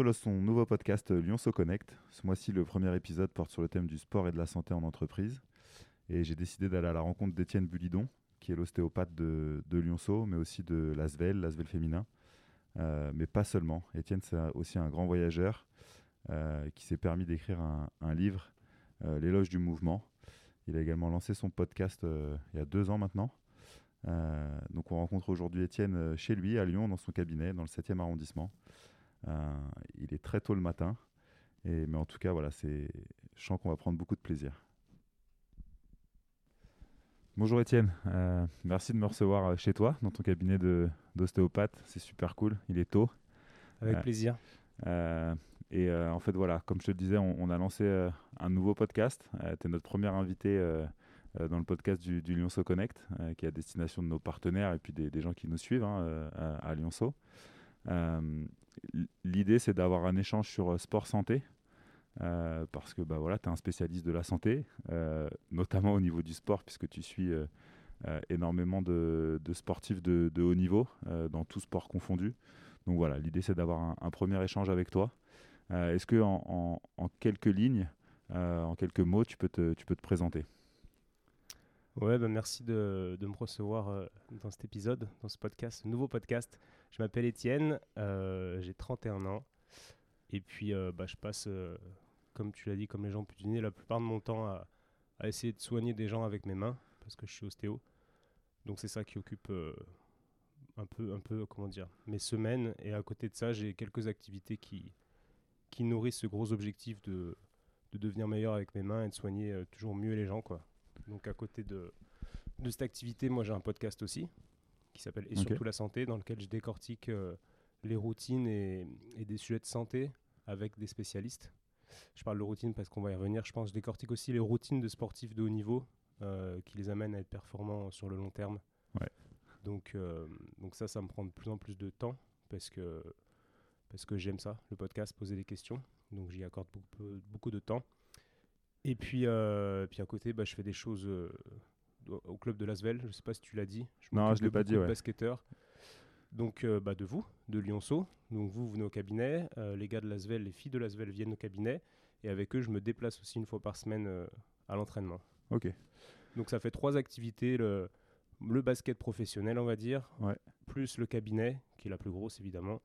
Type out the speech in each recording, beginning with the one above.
Lance son nouveau podcast euh, Lyonceau Connect. Ce mois-ci, le premier épisode porte sur le thème du sport et de la santé en entreprise. Et j'ai décidé d'aller à la rencontre d'Étienne Bulidon, qui est l'ostéopathe de, de Lyonceau, mais aussi de l'Asvel, l'Asvel féminin. Euh, mais pas seulement. Étienne, c'est aussi un grand voyageur euh, qui s'est permis d'écrire un, livre, L'éloge du mouvement. Il a également lancé son podcast il y a deux ans maintenant. Donc on rencontre aujourd'hui Étienne chez lui à Lyon, dans son cabinet, dans le 7e arrondissement. Euh, il est très tôt le matin, et, mais en tout cas, voilà, c'est, je sens qu'on va prendre beaucoup de plaisir. Bonjour Étienne, Euh, merci de me recevoir euh, chez toi, dans ton cabinet de, d'ostéopathe. C'est super cool, il est tôt. Avec plaisir. Euh, et en fait, voilà, comme je te le disais, on, on a lancé un nouveau podcast. tu es notre euh, euh, dans le podcast du, du Lyonceau Connect, qui est à destination de nos partenaires et puis des, des gens qui nous suivent hein, à, à Lyonceau. L'idée, c'est d'avoir un échange sur euh, sport-santé. euh, parce que bah, voilà, tu es un spécialiste de la santé, euh, notamment au niveau du sport, puisque tu suis énormément de, sportifs de, haut niveau, dans tout sport confondu. Donc voilà, l'idée c'est d'avoir un, premier échange avec toi. Est-ce que en, quelques lignes, en quelques mots, tu peux te présenter? Ouais, bah merci de, de me recevoir euh, dans cet épisode, dans ce podcast, ce nouveau podcast. Je m'appelle Étienne, euh, j'ai 31 ans. Et puis, euh, bah, je passe, euh, comme tu l'as dit, comme les gens ont pu deviner, la plupart de mon temps à, à essayer de soigner des gens avec mes mains, parce que je suis ostéo. Donc, c'est ça qui occupe un, peu, un peu, comment dire, mes semaines. Et à côté de ça, j'ai quelques activités qui, qui nourrissent ce gros objectif de, de devenir meilleur avec mes mains et de soigner toujours mieux les gens, quoi. Donc à côté de, de cette activité, moi j'ai un podcast aussi qui s'appelle Et surtout la santé, dans lequel je décortique euh, les routines et, et des sujets de santé avec des spécialistes. Je parle de routine parce qu'on va y revenir. Je pense que je décortique aussi les routines de sportifs de haut niveau euh, qui les amènent à être performants sur le long terme. Ouais. Donc, euh, donc ça, ça me prend de plus en plus de temps parce que, parce que j'aime ça, le podcast, poser des questions. Donc j'y accorde beaucoup, beaucoup de temps. Et puis, euh, puis à côté, bah, je fais des choses euh, au club de Lasvel. Je ne sais pas si tu l'as dit. Non, m'occupe je l'ai pas dit, ouais. basketteurs. Donc euh, bah, de vous, de Lyonceau. Donc vous, vous venez au cabinet. les gars de Lasvel, les filles de Lasvel viennent au cabinet. Et avec eux, je me déplace aussi une fois par semaine à l'entraînement. Ok, Donc ça fait trois activités. Le, le basket professionnel, on va dire. Ouais. Plus le cabinet, qui est la plus grosse évidemment.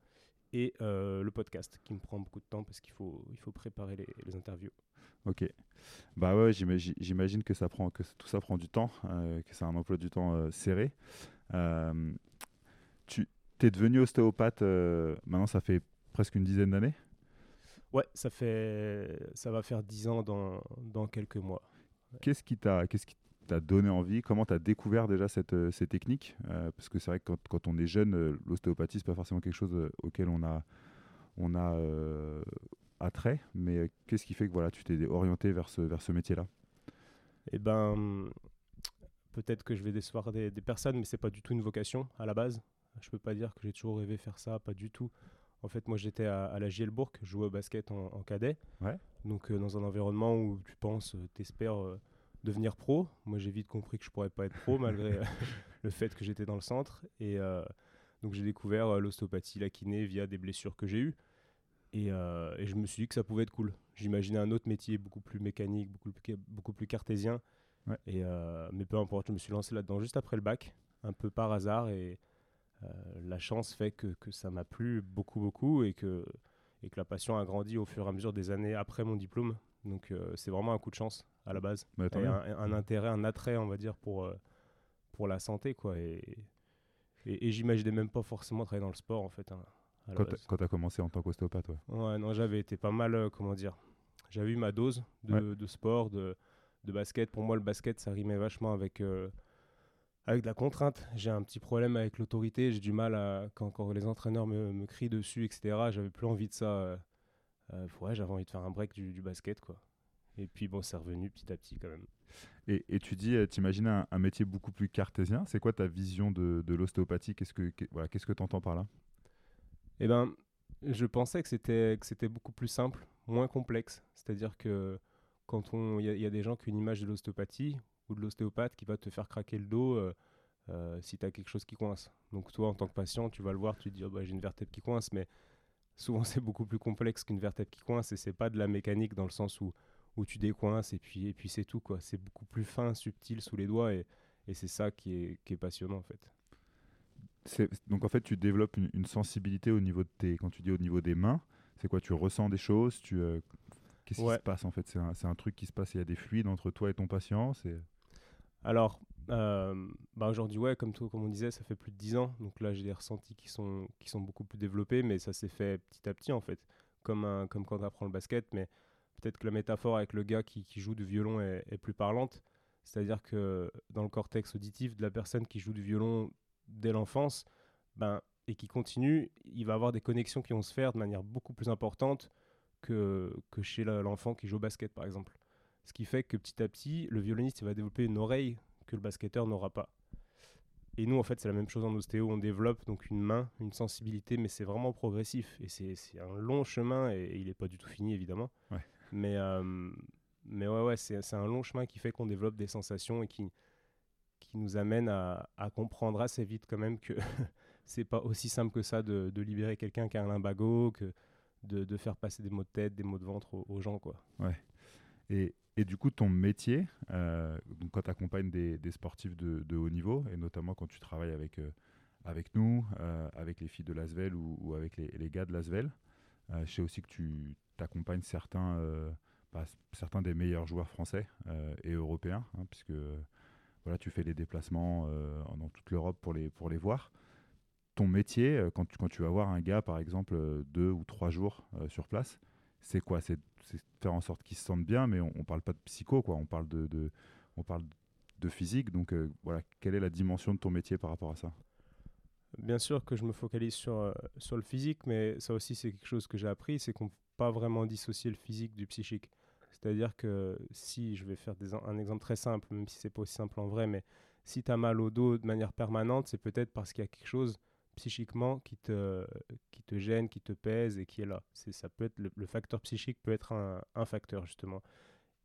Et euh, le podcast, qui me prend beaucoup de temps parce qu'il faut, il faut préparer les, les interviews. ok. Bah ouais, j'imagine que, ça prend, que tout ça prend du temps, euh, que c'est un emploi du temps euh, serré. Tu es devenu ostéopathe, maintenant ça fait presque une dizaine d'années? Ouais, ça, fait, ça va faire 10 ans dans, dans quelques mois. Qu'est-ce qui t'a qu'est-ce qui t'a donné envie Comment tu as découvert déjà cette, euh, ces techniques Euh, Parce que c'est vrai que quand, quand on est jeune, euh, l'ostéopathie, c'est pas forcément quelque chose auquel on a, on a attrait. Mais qu'est-ce qui fait que voilà, tu t'es orienté vers ce, vers ce métier-là? Eh ben, peut-être que je vais décevoir des, des personnes, mais c'est pas du tout une vocation à la base. Je peux pas dire que j'ai toujours rêvé faire ça, pas du tout. En fait, moi, j'étais à, à la Gielbourg, je jouais au basket en, en cadet. Ouais. Donc, euh, dans un environnement où tu penses, euh, t'espères euh, devenir pro. Moi, j'ai vite compris que je pourrais pas être pro, malgré euh, le fait que j'étais dans le centre. Et euh, donc, j'ai découvert euh, l'ostéopathie, la kiné via des blessures que j'ai eues. Et, euh, et je me suis dit que ça pouvait être cool. J'imaginais un autre métier beaucoup plus mécanique, beaucoup plus, beaucoup plus cartésien. Ouais. Et, mais peu importe, je me suis lancé là-dedans juste après le bac, un peu par hasard. Et la chance fait que, que ça m'a plu beaucoup, beaucoup. Et que, et que la passion a grandi au fur et à mesure des années après mon diplôme. Donc c'est vraiment un coup de chance à la base. Bah, Et un, un intérêt, un attrait, on va dire, pour, euh, pour la santé. Quoi. Et, et, et j'imaginais même pas forcément travailler dans le sport, en fait. hein, Quand tu as commencé en tant qu'ostéopathe, ouais. Ouais, non, j'avais été pas mal, euh, comment dire, j'avais eu ma dose de, Ouais. de sport, de, de basket. Pour moi, le basket, ça rimait vachement avec, euh, avec de la contrainte. J'ai un petit problème avec l'autorité. J'ai du mal à, quand, quand les entraîneurs me, me crient dessus, etc. J'avais plus envie de ça. euh, ouais, j'avais envie de faire un break du, du basket, quoi. Et puis, bon, c'est revenu petit à petit quand même. Et, et tu dis, tu imagines un, un métier beaucoup plus cartésien. C'est quoi ta vision de, de l'ostéopathie? Qu'est-ce que qu'est- voilà, qu'est-ce que tu entends par là? Eh ben, je pensais que c'était que c'était beaucoup plus simple, moins complexe. C'est-à-dire que quand on, il y, a- il y a des gens qui ont une image de l'ostéopathie ou de l'ostéopathe qui va te faire craquer le dos euh, euh, si tu as quelque chose qui coince. Donc toi, en tant que patient, tu vas le voir, tu te dis, oh, bah, j'ai une vertèbre qui coince, mais souvent c'est beaucoup plus complexe qu'une vertèbre qui coince et c'est pas de la mécanique dans le sens où, où tu décoinces et puis, et puis c'est tout. quoi. C'est beaucoup plus fin, subtil sous les doigts et, et c'est ça qui est, qui est passionnant en fait. Donc en fait, tu développes une, sensibilité au niveau de tes, quand tu dis au niveau des mains, c'est quoi? Tu ressens des choses Tu euh, qu'est-ce qui se passe en fait? C'est un, un, truc qui se passe. Il y a des fluides entre toi et ton patient. Alors, euh, bah aujourd'hui, ouais, comme, tout, comme on disait, ça fait plus de 10 ans. Donc là, j'ai des ressentis qui sont, qui sont beaucoup plus développés, mais ça s'est fait petit à petit, en fait. Comme, un, comme quand on apprend le basket. Mais peut-être que la métaphore avec le gars qui, joue du violon est, plus parlante. C'est-à-dire que dans le cortex auditif de la personne qui joue du violon dès l'enfance, ben, et qui continue, il va avoir des connexions qui vont se faire de manière beaucoup plus importante que, que chez l'enfant qui joue au basket, par exemple. Ce qui fait que petit à petit, le violoniste va développer une oreille que le basketteur n'aura pas. Et nous, en fait, c'est la même chose en ostéo. On développe donc une main, une sensibilité, mais c'est vraiment progressif. Et c'est un long chemin et, il n'est pas du tout fini, évidemment. Mais, euh, mais ouais, ouais c'est un long chemin qui fait qu'on développe des sensations et qui, qui nous amène à, comprendre assez vite quand même que c'est pas aussi simple que ça de, de libérer quelqu'un qui a un limbago, que de, de, faire passer des mots de tête, des mots de ventre aux, gens. Quoi. Ouais. Et, et du coup, ton métier, euh, donc quand tu accompagnes des, sportifs de, haut niveau, et notamment quand tu travailles avec, euh, avec nous, avec les filles de Lasvel ou, ou avec les, les, gars de Lasvel, je sais aussi que tu accompagnes certains, bah, certains des meilleurs joueurs français et européens, hein, puisque voilà, tu fais les déplacements dans toute l'Europe pour les, pour les voir. Ton métier, quand tu, quand tu vas voir un gars, par exemple, deux ou trois jours sur place, c'est quoi? C'est faire en sorte qu'ils se sentent bien, mais on, ne parle pas de psycho, quoi. On parle de, on parle de physique. Donc euh, voilà, quelle est la dimension de ton métier par rapport à ça? Bien sûr que je me focalise sur, euh, sur le physique, mais ça aussi c'est quelque chose que j'ai appris, c'est qu'on pas vraiment dissocier le physique du psychique. C'est-à-dire que si, je vais faire des, un exemple très simple, même si c'est pas aussi simple en vrai, mais si tu as mal au dos de manière permanente, c'est peut-être parce qu'il y a quelque chose psychiquement qui te, qui te gêne, qui te pèse et qui est là. C'est, ça peut être le, facteur psychique peut être un, un, facteur justement.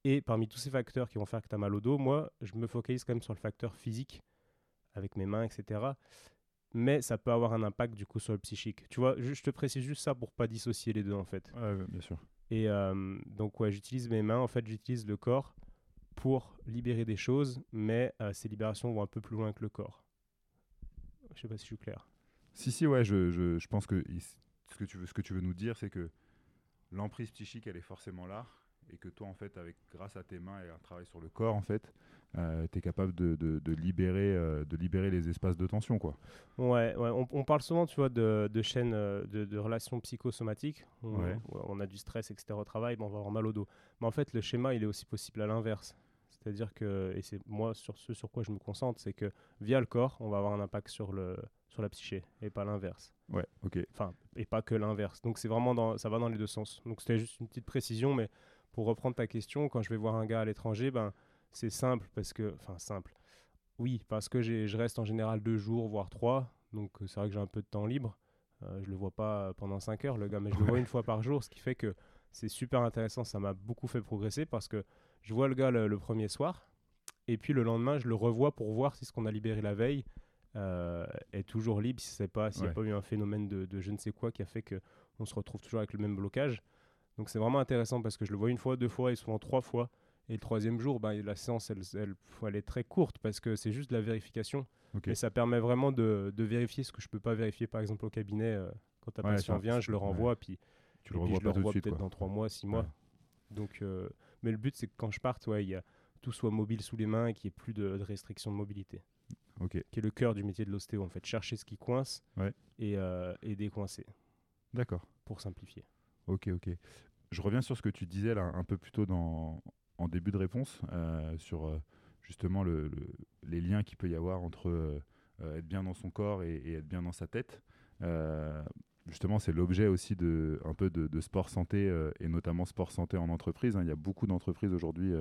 Et parmi tous ces facteurs qui vont faire que tu as mal au dos, moi, je me focalise quand même sur le facteur physique, avec mes mains, etc. Mais ça peut avoir un impact du coup sur le psychique. Tu vois, je, te précise juste ça pour pas dissocier les deux en fait. Bien sûr. Et euh, donc ouais, j'utilise mes mains, en fait j'utilise le corps pour libérer des choses, mais euh, ces libérations vont un peu plus loin que le corps. Je sais pas si je suis clair. Si, si, ouais, je, je, je pense que ce que, tu veux, ce que tu veux nous dire, c'est que l'emprise psychique, elle est forcément là, et que toi, en fait, avec, grâce à tes mains et un travail sur le corps, en fait, euh, tu es capable de, de, de libérer, euh, de libérer les espaces de tension, quoi. Ouais, ouais on, on, parle souvent, tu vois, de, de chaînes euh, de, de, relations psychosomatiques. On, ouais. on, a du stress, etc. au travail, on va avoir mal au dos. Mais en fait, le schéma, il est aussi possible à l'inverse. C'est-à-dire que, et c'est moi sur ce sur quoi je me concentre, c'est que via le corps, on va avoir un impact sur, le, sur la psyché et pas l'inverse. Ouais, ok. Enfin, et pas que l'inverse. Donc c'est vraiment dans, ça va dans les deux sens. Donc c'était juste une petite précision, mais pour reprendre ta question, quand je vais voir un gars à l'étranger, ben c'est simple parce que, enfin simple. Oui, parce que je reste en général deux jours, voire trois. Donc c'est vrai que j'ai un peu de temps libre. Euh, je le vois pas pendant cinq heures, le gars, mais je le vois une fois par jour, ce qui fait que c'est super intéressant. Ça m'a beaucoup fait progresser parce que je vois le gars le, premier soir, et puis le lendemain, je le revois pour voir si ce qu'on a libéré la veille euh, est toujours libre, si c'est pas, s'il n'y a pas eu un phénomène de, de, je ne sais quoi qui a fait qu'on se retrouve toujours avec le même blocage. Donc c'est vraiment intéressant parce que je le vois une fois, deux fois et souvent trois fois. Et le troisième jour, bah, la séance, elle, elle, elle, est très courte parce que c'est juste de la vérification. Et ça permet vraiment de, de, vérifier ce que je peux pas vérifier, par exemple, au cabinet. Euh, quand un patient vient, je le renvoie, puis, tu le revois je le revois peut-être dans trois mois, six mois. Donc, euh, mais le but, c'est que quand je parte, ouais, y a, tout soit mobile sous les mains et qu'il n'y ait plus de, de restrictions de mobilité. Ok. Qui est le cœur du métier de l'ostéo, en fait. Chercher ce qui coince et, euh, et décoincer. D'accord. Pour simplifier. Ok, ok. Je reviens sur ce que tu disais là un peu plus tôt dans, en début de réponse, euh, sur euh, justement le, le, les liens qu'il peut y avoir entre euh, être bien dans son corps et, être bien dans sa tête. Justement, c'est l'objet aussi de, un peu de, de sport santé et notamment sport santé en entreprise. Hein. Il y a beaucoup d'entreprises aujourd'hui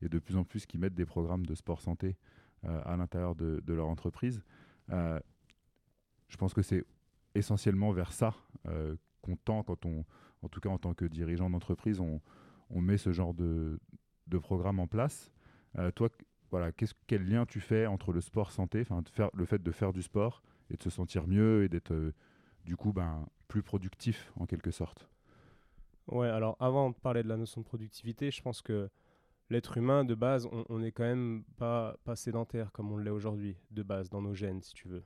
et de plus en plus qui mettent des programmes de sport santé à l'intérieur de, de, leur entreprise. je pense que c'est essentiellement vers ça qu'on tend quand on, en tout cas en tant que dirigeant d'entreprise, on, on, met ce genre de, de programme en place. toi, voilà, quel lien tu fais entre le sport santé, enfin le fait de faire du sport et de se sentir mieux et d'être du coup ben, plus productif en quelque sorte? Ouais, alors avant de parler de la notion de productivité, je pense que l'être humain, de base, on n'est quand même pas, pas sédentaire comme on l'est aujourd'hui, de base, dans nos gènes, si tu veux.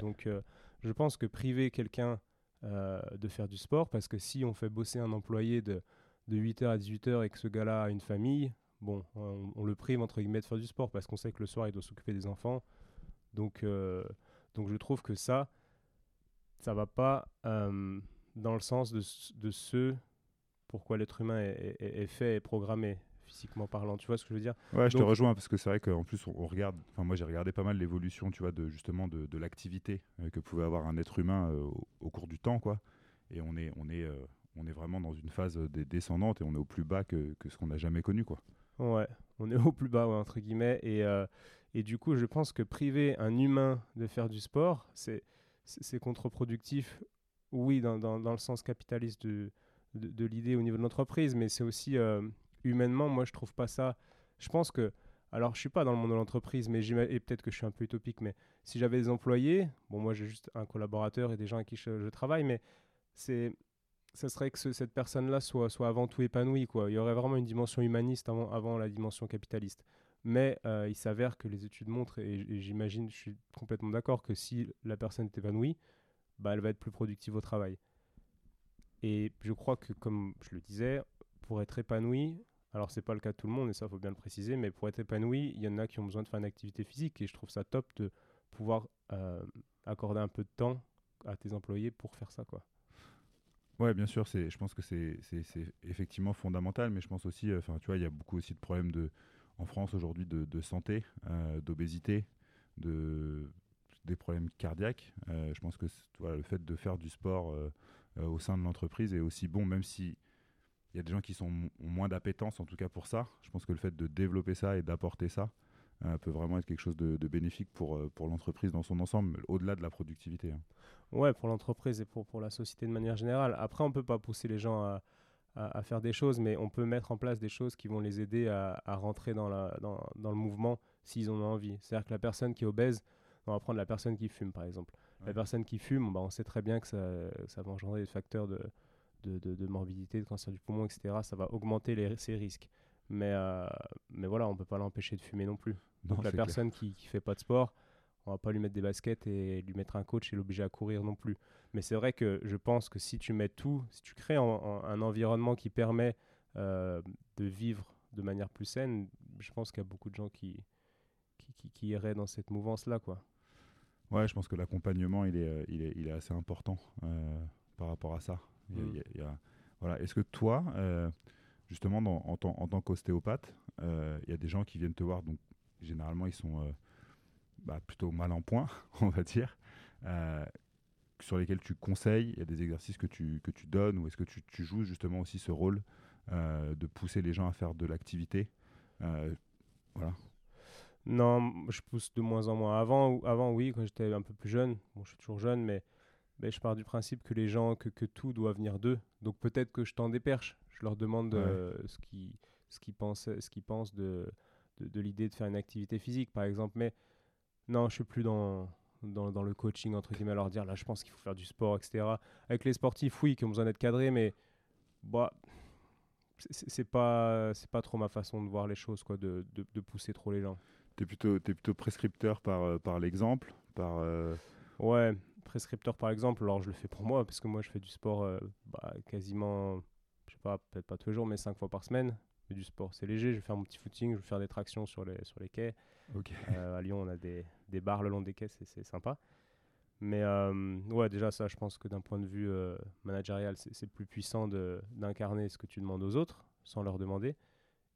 Donc, euh, je pense que priver quelqu'un euh, de faire du sport, parce que si on fait bosser un employé de, de 8h à 18h et que ce gars-là a une famille, bon, on, le prive, entre guillemets, de faire du sport, parce qu'on sait que le soir, il doit s'occuper des enfants. Donc, euh, donc, je trouve que ça, ça va pas dans le sens de, de ce pourquoi l'être humain est, est, fait et programmé physiquement parlant. Tu vois ce que je veux dire? Ouais, je te rejoins parce que c'est vrai qu'en plus, on, regarde. Enfin, moi, j'ai regardé pas mal l'évolution, tu vois, de justement de, de l'activité euh, que pouvait avoir un être humain euh, au, cours du temps, quoi. Et on est, on est, euh, on est vraiment dans une phase des descendante et on est au plus bas que, que ce qu'on n'a jamais connu, quoi. Ouais, on est au plus bas, entre guillemets. Et, et du coup, je pense que priver un humain de faire du sport, c'est c'est contre-productif. Oui, dans, dans, dans, le sens capitaliste de, de, de l'idée au niveau de l'entreprise, mais c'est aussi humainement, moi, je trouve pas ça. Je pense que, alors, je suis pas dans le monde de l'entreprise, mais et peut-être que je suis un peu utopique, mais si j'avais des employés, bon, moi, j'ai juste un collaborateur et des gens avec qui je, travaille, mais c'est, ça serait que cette personne-là soit, soit avant tout épanouie, quoi. Il y aurait vraiment une dimension humaniste avant, avant la dimension capitaliste. Mais euh, il s'avère que les études montrent, et, j'imagine, je suis complètement d'accord, que si la personne est épanouie, bah, elle va être plus productive au travail. Et je crois que, comme je le disais, pour être épanoui, alors, c'est pas le cas de tout le monde, et ça, faut bien le préciser, mais pour être épanoui, il y en a qui ont besoin de faire une activité physique, et je trouve ça top de pouvoir euh, accorder un peu de temps à tes employés pour faire ça, quoi. Bien sûr, c'est, je pense que c'est, effectivement fondamental, mais je pense aussi, euh, tu vois, il y a beaucoup aussi de problèmes de, en France aujourd'hui de, santé, euh, d'obésité, de, des problèmes cardiaques. je pense que le fait de faire du sport au sein de l'entreprise est aussi bon, même si il y a des gens qui sont, ont moins d'appétence, en tout cas pour ça. Je pense que le fait de développer ça et d'apporter ça euh, peut vraiment être quelque chose de, bénéfique pour, euh, pour l'entreprise dans son ensemble, au-delà de la productivité. Hein. Ouais, pour l'entreprise et pour, pour la société de manière générale. Après, on ne peut pas pousser les gens à, à, faire des choses, mais on peut mettre en place des choses qui vont les aider à, à rentrer dans, la, dans, dans, le mouvement s'ils en ont envie. C'est-à-dire que la personne qui est obèse, on va prendre la personne qui fume par exemple. La personne qui fume, bah, on sait très bien que ça, ça va engendrer des facteurs de, de, morbidité, de cancer du poumon, etc., ça va augmenter les, ses risques. Mais, euh, mais voilà, on ne peut pas l'empêcher de fumer non plus. Donc la personne qui ne fait pas de sport, on va pas lui mettre des baskets et lui mettre un coach et l'obliger à courir non plus. Mais c'est vrai que je pense que si tu mets tout, si tu crées un environnement qui permet euh, de vivre de manière plus saine, je pense qu'il y a beaucoup de gens qui, qui, qui, iraient dans cette mouvance-là. quoi. Ouais, je pense que l'accompagnement, il est, euh, il, est, il est assez important par rapport à ça. Mm. voilà. Est-ce que toi, euh, justement, en, tant qu'ostéopathe, euh, il y a des gens qui viennent te voir, donc généralement ils sont euh, bah, plutôt mal en point, on va dire, sur lesquels tu conseilles, il y a des exercices que tu, que tu donnes, ou est-ce que tu, tu, joues justement aussi ce rôle de pousser les gens à faire de l'activité Voilà. Non, je pousse de moins en moins. Avant, avant oui, quand j'étais un peu plus jeune, bon, je suis toujours jeune, mais ben, je pars du principe que les gens, que, que tout doit venir d'eux. Donc peut-être que je tends des perches. Je leur demande euh, ce qu'ils ce qu'ils pensent, ce qu'ils pensent de, de, de l'idée de faire une activité physique, par exemple. Mais non, je suis plus dans, dans, dans le coaching, entre guillemets, à leur dire là, je pense qu'il faut faire du sport, etc. Avec les sportifs, oui, qui ont besoin d'être cadrés, mais bah, c'est pas, pas trop ma façon de voir les choses, quoi, de, de, de pousser trop les gens. Tu es plutôt, es plutôt prescripteur par, euh, par l'exemple par, euh, Ouais, prescripteur par exemple, alors je le fais pour moi, parce que moi je fais du sport euh, bah, quasiment, je sais pas, peut-être pas tous les jours, mais cinq fois par semaine. Je du sport, c'est léger, je vais faire mon petit footing, je vais faire des tractions sur les, sur les quais. Euh, à Lyon, on a des, des bars le long des quais, c'est sympa. Mais euh, ouais, déjà ça, je pense que d'un point de vue managérial, c'est plus puissant d'incarner ce que tu demandes aux autres, sans leur demander.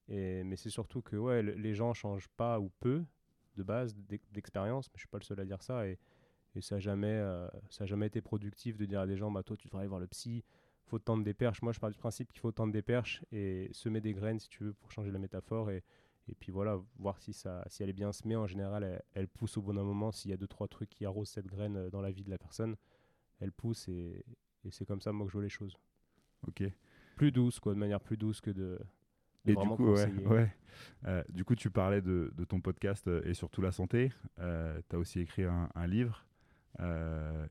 Et, mais c'est surtout que ouais, les gens changent pas ou peu de base d'expérience, mais je suis pas le seul à dire ça. Et, et ça n'a jamais, euh, ça jamais été productif de dire à des gens, bah, toi, tu devrais aller voir le psy, faut tendre des perches. Moi, je pars du principe qu'il faut tendre des perches et semer des graines, si tu veux, pour changer la métaphore. Et, et puis voilà, voir si, ça, si elle est bien semée. En général, elle, pousse au bon moment. S'il y a deux, trois trucs qui arrosent cette graine euh, dans la vie de la personne, elle pousse et, et c'est comme ça, moi, que je vois les choses. Ok. Plus douce, quoi, de manière plus douce que de. et du coup, ouais, ouais. Euh, du coup, tu parlais de, de, ton podcast et surtout la santé. tu as aussi écrit un, un livre euh,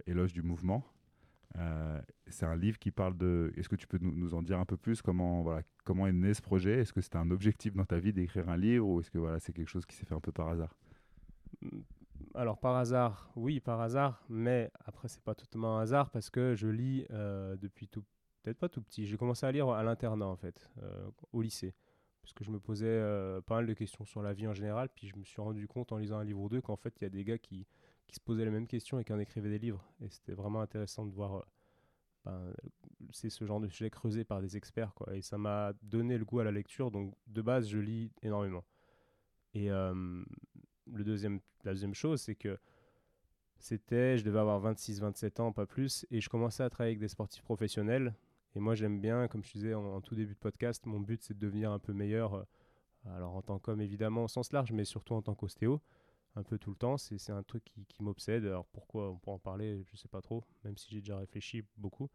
éloge du mouvement. c'est un livre qui parle de. Est-ce que tu peux nous, en dire un peu plus comment voilà comment est né ce projet? Est-ce que c'était un objectif dans ta vie d'écrire un livre ou est-ce que voilà c'est quelque chose qui s'est fait un peu par hasard? Mmh, alors par hasard, oui, par hasard, mais après c'est pas totalement un hasard parce que je lis euh, depuis tout, peut-être pas tout petit. J'ai commencé à lire à l'internat en fait, euh, au lycée, parce que je me posais euh, pas mal de questions sur la vie en général, puis je me suis rendu compte en lisant un livre ou deux qu'en fait il y a des gars qui, qui se posaient les mêmes questions et qui en écrivaient des livres, et c'était vraiment intéressant de voir. Ben, c'est ce genre de sujet creusé par des experts, quoi. Et ça m'a donné le goût à la lecture, donc de base, je lis énormément. Et le deuxième, la deuxième chose, c'est que c'était, je devais avoir 26-27 ans, pas plus, et je commençais à travailler avec des sportifs professionnels. Et moi, j'aime bien, comme je disais en, tout début de podcast, mon but, c'est de devenir un peu meilleur. Euh, alors, en tant qu'homme, évidemment, au sens large, mais surtout en tant qu'ostéo, un peu tout le temps. C'est un truc qui, qui m'obsède. Alors, pourquoi on peut en parler, je sais pas trop, même si j'ai déjà réfléchi beaucoup.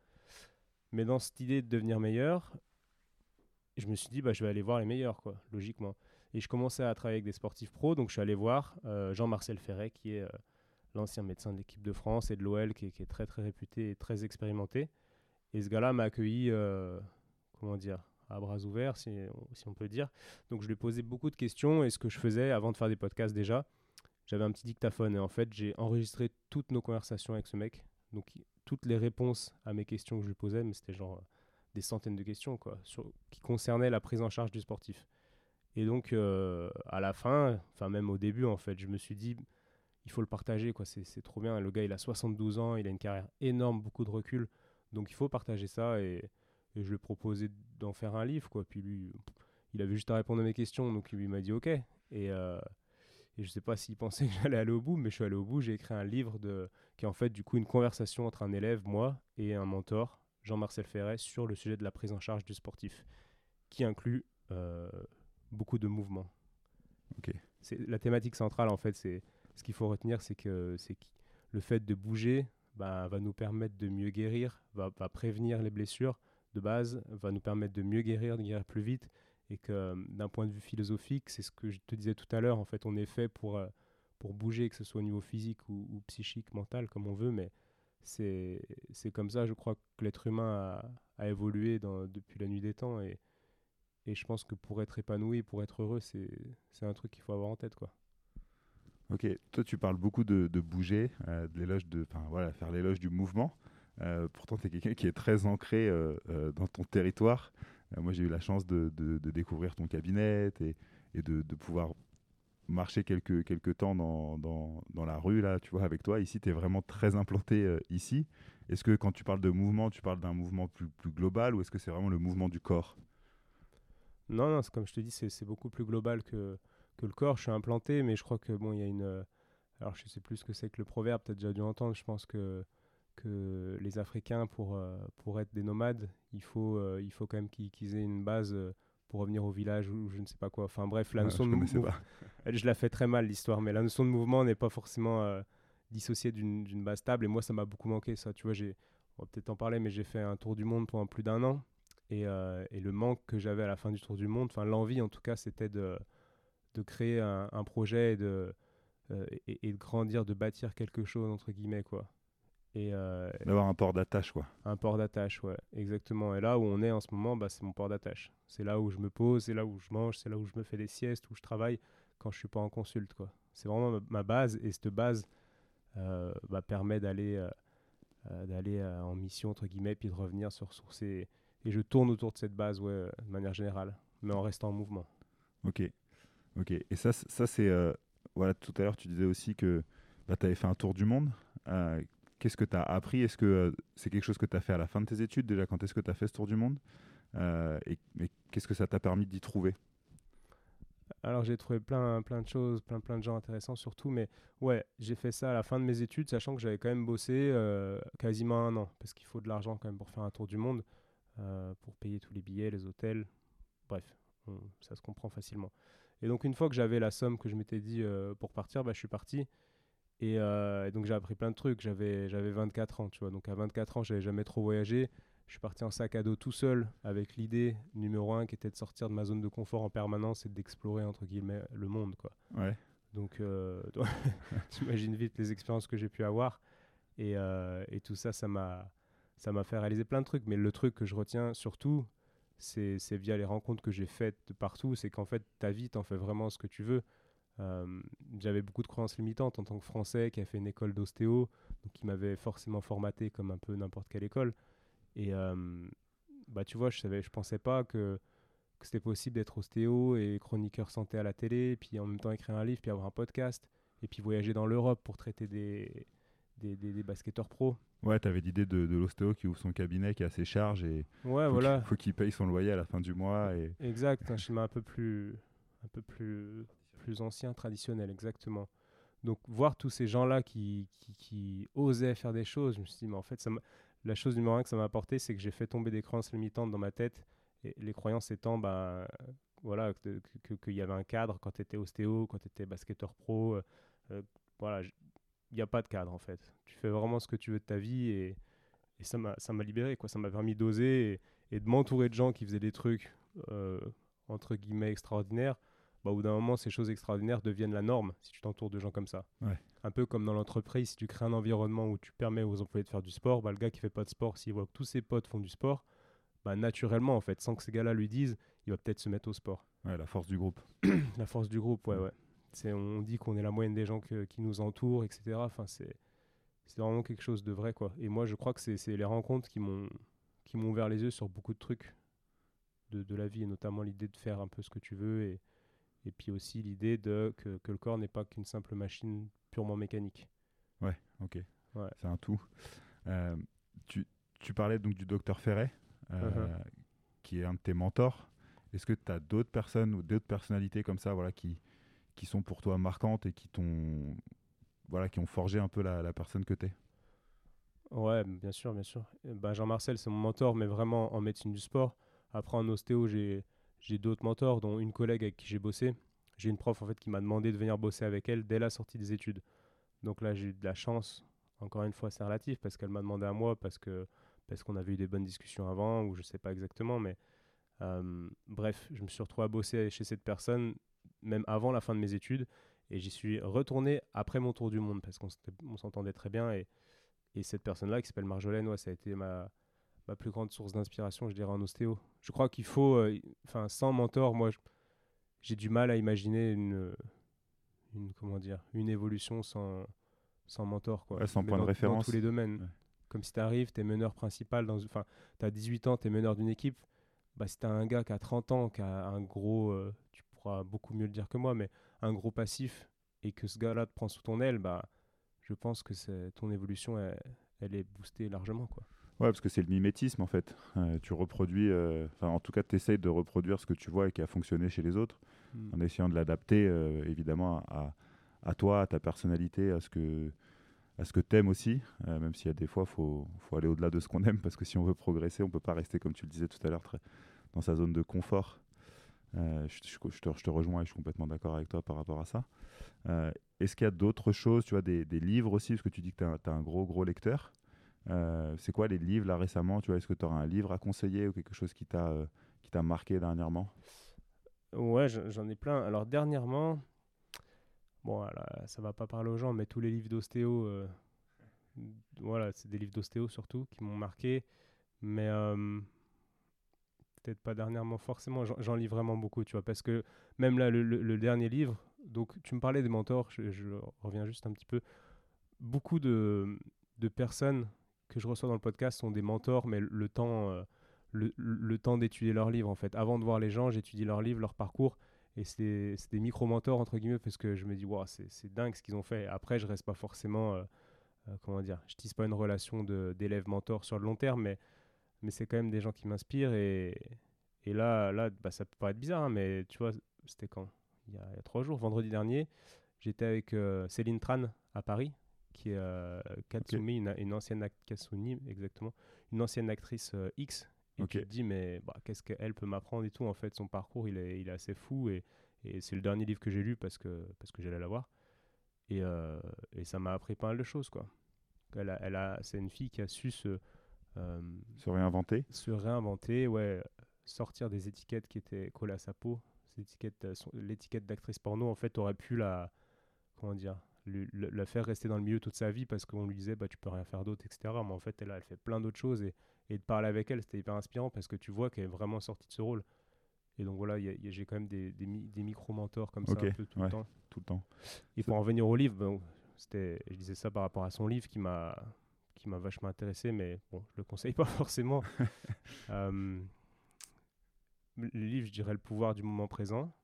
Mais dans cette idée de devenir meilleur, je me suis dit, bah, je vais aller voir les meilleurs, quoi, logiquement. Et je commençais à travailler avec des sportifs pros, donc je suis allé voir euh, Jean-Marcel Ferret, qui est euh, l'ancien médecin de l'équipe de France et de l'OL, qui, est très très réputé et très expérimenté. Et ce gars-là m'a accueilli, euh, comment dire, à bras ouverts, si, si, on peut dire. Donc je lui ai posé beaucoup de questions, et ce que je faisais avant de faire des podcasts déjà, j'avais un petit dictaphone, et en fait j'ai enregistré toutes nos conversations avec ce mec, donc toutes les réponses à mes questions que je lui posais, mais c'était genre des centaines de questions, quoi, qui concernaient la prise en charge du sportif. Et donc, euh, à la fin, enfin même au début, en fait, je me suis dit, il faut le partager, quoi. C'est trop bien. Le gars, il a 72 ans, il a une carrière énorme, beaucoup de recul. Donc, il faut partager ça. Et, je lui ai proposé d'en faire un livre, quoi. Puis lui, il avait juste à répondre à mes questions. Donc, il m'a dit OK. Et, euh, et je sais pas s'il pensait que j'allais aller au bout, mais je suis allé au bout. J'ai écrit un livre de, qui est en fait, du coup, une conversation entre un élève, moi, et un mentor, Jean-Marcel Ferret, sur le sujet de la prise en charge du sportif, qui inclut. Euh, beaucoup de mouvements. C'est la thématique centrale en fait, c'est ce qu'il faut retenir, c'est que c'est le fait de bouger bah, va nous permettre de mieux guérir, va, prévenir les blessures de base, va nous permettre de mieux guérir, de guérir plus vite, et que d'un point de vue philosophique, c'est ce que je te disais tout à l'heure, en fait, on est fait pour euh, pour bouger, que ce soit au niveau physique ou, psychique, mental, comme on veut, mais c'est comme ça, je crois, que l'être humain a, évolué depuis la nuit des temps, et, et je pense que pour être épanoui, pour être heureux, c'est un truc qu'il faut avoir en tête. quoi. Ok, toi tu parles beaucoup de, bouger, euh, de de, voilà, faire l'éloge du mouvement. Euh, pourtant, tu es quelqu'un qui est très ancré euh, dans ton territoire. Moi, j'ai eu la chance de, de, découvrir ton cabinet et, de, pouvoir marcher quelques, quelques temps dans, dans, dans, la rue, là, tu vois, avec toi. Ici, tu es vraiment très implanté ici. Est-ce que quand tu parles de mouvement, tu parles d'un mouvement plus, plus global ou est-ce que c'est vraiment le mouvement du corps? Non, non, comme je te dis, c'est beaucoup plus global que, que le corps. Je suis implanté, mais je crois que bon, il y a une. Euh, alors, je sais plus ce que c'est que le proverbe, tu as déjà dû entendre. Je pense que, que les Africains, pour, euh, pour être des nomades, il faut, euh, il faut quand même qu'ils aient une base pour revenir au village ou je ne sais pas quoi. Enfin, bref, la notion de mouvement. Je la fais très mal, l'histoire, mais la notion de mouvement n'est pas forcément dissociée d'une base stable. Et moi, ça m'a beaucoup manqué, ça. Tu vois, on va peut-être en parler, mais j'ai fait un tour du monde pendant plus d'un an. Euh, et, le manque que j'avais à la fin du tour du monde, enfin l'envie en tout cas, c'était de, de créer un, projet et de, euh, et, de grandir, de bâtir quelque chose, entre guillemets, quoi. Et euh, D'avoir un port d'attache, quoi. Un port d'attache, ouais, exactement. Et là où on est en ce moment, bah, c'est mon port d'attache. C'est là où je me pose, c'est là où je mange, c'est là où je me fais des siestes, où je travaille quand je suis pas en consulte, quoi. C'est vraiment ma, base, et cette base bah, permet d'aller d'aller en mission, entre guillemets, puis de revenir sur, sur ces et je tourne autour de cette base, ouais, de manière générale, mais en restant en mouvement. Ok, ok. Et ça, ça c'est euh, voilà. Tout à l'heure, tu disais aussi que bah, tu avais fait un tour du monde. Euh, qu'est-ce que tu as appris? Est-ce que euh, c'est quelque chose que tu as fait à la fin de tes études déjà? Quand est-ce que tu as fait ce tour du monde? Et, qu'est-ce que ça t'a permis d'y trouver? Alors j'ai trouvé plein, plein de choses, plein, plein de gens intéressants surtout, mais ouais, j'ai fait ça à la fin de mes études, sachant que j'avais quand même bossé quasiment un an, parce qu'il faut de l'argent quand même pour faire un tour du monde. Euh, pour payer tous les billets, les hôtels. Bref, ça se comprend facilement. Et donc une fois que j'avais la somme que je m'étais dit euh, pour partir, bah, je suis parti. Euh, et, donc j'ai appris plein de trucs. J'avais, j'avais 24 ans, tu vois. Donc à 24 ans, j'avais jamais trop voyagé. Je suis parti en sac à dos tout seul avec l'idée numéro un qui était de sortir de ma zone de confort en permanence et d'explorer entre guillemets le monde, quoi. Ouais. Donc, tu imagines vite les expériences que j'ai pu avoir. Et, et tout ça, ça m'a ça m'a fait réaliser plein de trucs. Mais le truc que je retiens surtout, c'est via les rencontres que j'ai faites de partout, c'est qu'en fait, ta vie, t'en fais vraiment ce que tu veux. Euh, j'avais beaucoup de croyances limitantes en tant que Français qui a fait une école d'ostéo, qui m'avait forcément formaté comme un peu n'importe quelle école. Et euh, bah, tu vois, je savais, je pensais pas que, que c'était possible d'être ostéo et chroniqueur santé à la télé, puis en même temps écrire un livre, puis avoir un podcast, et puis voyager dans l'Europe pour traiter des, des, des, basketteurs pros. Ouais, tu avais l'idée de, de l'ostéo qui ouvre son cabinet, qui a ses charges, et ouais, faut voilà. faut qu'il paye son loyer à la fin du mois. Et... Exact, un schéma un peu plus, un peu plus plus ancien, traditionnel, exactement. Donc voir tous ces gens-là qui, osaient faire des choses, je me suis dit, mais en fait, la chose numéro un que ça m'a apporté, c'est que j'ai fait tomber des croyances limitantes dans ma tête. Et les croyances étant, bah, voilà, qu'il y avait un cadre quand tu étais ostéo, quand tu étais basketteur pro. Euh, voilà, il n'y a pas de cadre en fait. Tu fais vraiment ce que tu veux de ta vie et, et ça m'a libéré, quoi. Ça m'a permis d'oser et, de m'entourer de gens qui faisaient des trucs, euh, entre guillemets, extraordinaires bah, au bout d'un moment, ces choses extraordinaires deviennent la norme si tu t'entoures de gens comme ça. Un peu comme dans l'entreprise, si tu crées un environnement où tu permets aux employés de faire du sport, bah, le gars qui fait pas de sport, s'il voit que tous ses potes font du sport, bah, naturellement, en fait, sans que ces gars-là lui disent, il va peut-être se mettre au sport. Ouais, la force du groupe. la force du groupe, ouais, ouais. C'est, on dit qu'on est la moyenne des gens qui nous entourent, etc. Enfin, c'est, c'est vraiment quelque chose de vrai, quoi. Et moi, je crois que c'est, c'est les rencontres qui m'ont, qui m'ont ouvert les yeux sur beaucoup de trucs de, de la vie, et notamment l'idée de faire un peu ce que tu veux et et puis aussi l'idée de que, que, le corps n'est pas qu'une simple machine purement mécanique. Ouais, ok. Ouais. C'est un tout. Euh, tu, tu, parlais donc du docteur Ferret, euh, uh-huh. qui est un de tes mentors. Est-ce que tu as d'autres personnes ou d'autres personnalités comme ça voilà, qui, qui sont pour toi marquantes et qui, t'ont, voilà, qui ont forgé un peu la, la personne que tu es Ouais, bien sûr, bien sûr. Ben, Jean-Marcel, c'est mon mentor, mais vraiment en médecine du sport. Après, en ostéo, j'ai j'ai d'autres mentors, dont une collègue avec qui j'ai bossé. J'ai une prof en fait qui m'a demandé de venir bosser avec elle dès la sortie des études. Donc là, j'ai eu de la chance. Encore une fois, c'est relatif parce qu'elle m'a demandé à moi parce que parce qu'on avait eu des bonnes discussions avant ou je sais pas exactement, mais euh, bref, je me suis retrouvé à bosser chez cette personne même avant la fin de mes études et j'y suis retourné après mon tour du monde parce qu'on s'entendait très bien et, et cette personne-là qui s'appelle Marjolaine, ça a été ma ma plus grande source d'inspiration, je dirais, en ostéo. Je crois qu'il faut, euh, enfin, sans mentor, moi, j'ai du mal à imaginer une, une, comment dire, une évolution sans, sans mentor, quoi. sans point de référence. Dans tous les domaines. Comme si tu arrives, tu es meneur principal, enfin, tu as 18 ans, tu es meneur d'une équipe. Bah, si tu as un gars qui a 30 ans, qui a un gros, euh, tu pourras beaucoup mieux le dire que moi, mais un gros passif, et que ce gars-là te prend sous ton aile, bah, je pense que ton évolution, elle, elle est boostée largement, quoi. Ouais, parce que c'est le mimétisme en fait. Euh, tu reproduis, euh, en tout cas, tu essayes de reproduire ce que tu vois et qui a fonctionné chez les autres, hmm. en essayant de l'adapter euh, évidemment à, à, toi, à ta personnalité, à ce que à ce que t'aimes aussi, même s'il y a des fois, il faut, faut, aller au-delà de ce qu'on aime, parce que si on veut progresser, on peut pas rester, comme tu le disais tout à l'heure, dans sa zone de confort. Je, je, te, je, te, rejoins et je suis complètement d'accord avec toi par rapport à ça. Est-ce qu'il y a d'autres choses, tu vois, des, des, livres aussi, parce que tu dis que tu es, un gros, gros lecteur? Euh, c'est quoi les livres là récemment Tu vois, est-ce que tu auras un livre à conseiller ou quelque chose qui t'a euh, qui t'a marqué dernièrement? Ouais, j'en ai plein. Alors dernièrement, bon, là, ça va pas parler aux gens, mais tous les livres d'ostéo, euh, voilà, c'est des livres d'ostéo surtout qui m'ont marqué, mais peut-être pas dernièrement forcément. J'en lis vraiment beaucoup, tu vois, parce que même là, le, dernier livre, donc tu me parlais des mentors, je, je, reviens juste un petit peu. Beaucoup de, de personnes que je reçois dans le podcast sont des mentors, mais le temps, euh, le, temps d'étudier leurs livres, en fait. Avant de voir les gens, j'étudie leurs livres, leur parcours. Et c'est des micro-mentors, entre guillemets, parce que je me dis, wow, c'est dingue ce qu'ils ont fait. Après, je reste pas forcément, euh, euh, comment dire, je tisse pas une relation d'élève-mentor sur le long terme, mais, mais c'est quand même des gens qui m'inspirent. Et, et là, là bah, ça peut paraître bizarre, hein, mais tu vois, c'était quand? Il y, a, trois jours, vendredi dernier, j'étais avec Céline Tran à Paris, qui est euh, Katsumi, une, ancienne actrice exactement, une ancienne actrice euh, X. Et tu te dis, mais bah, qu'est-ce qu'elle peut m'apprendre et tout. En fait, son parcours, il est, il est assez fou. Et, et c'est le dernier livre que j'ai lu parce que, parce que j'allais la voir. Et, euh, et ça m'a appris pas mal de choses, quoi. Elle a, elle a, c'est une fille qui a su se... se réinventer Se réinventer, ouais. Sortir des étiquettes qui étaient collées à sa peau. L'étiquette d'actrice porno, en fait, aurait pu la... Comment dire lui- le- la faire rester dans le milieu toute sa vie parce qu'on lui disait bah tu peux rien faire d'autre etc mais en fait elle, elle fait plein d'autres choses et, et de parler avec elle c'était hyper inspirant parce que tu vois qu'elle est vraiment sortie de ce rôle et donc voilà j'ai quand même des, des, mi- des micro mentors comme ça un peu tout ouais. le temps tout le temps. et pour en revenir au livre c'était je disais ça par rapport à son livre qui m'a qui m'a vachement intéressé mais bon je le conseille pas forcément Euh, le livre je dirais le pouvoir du moment présent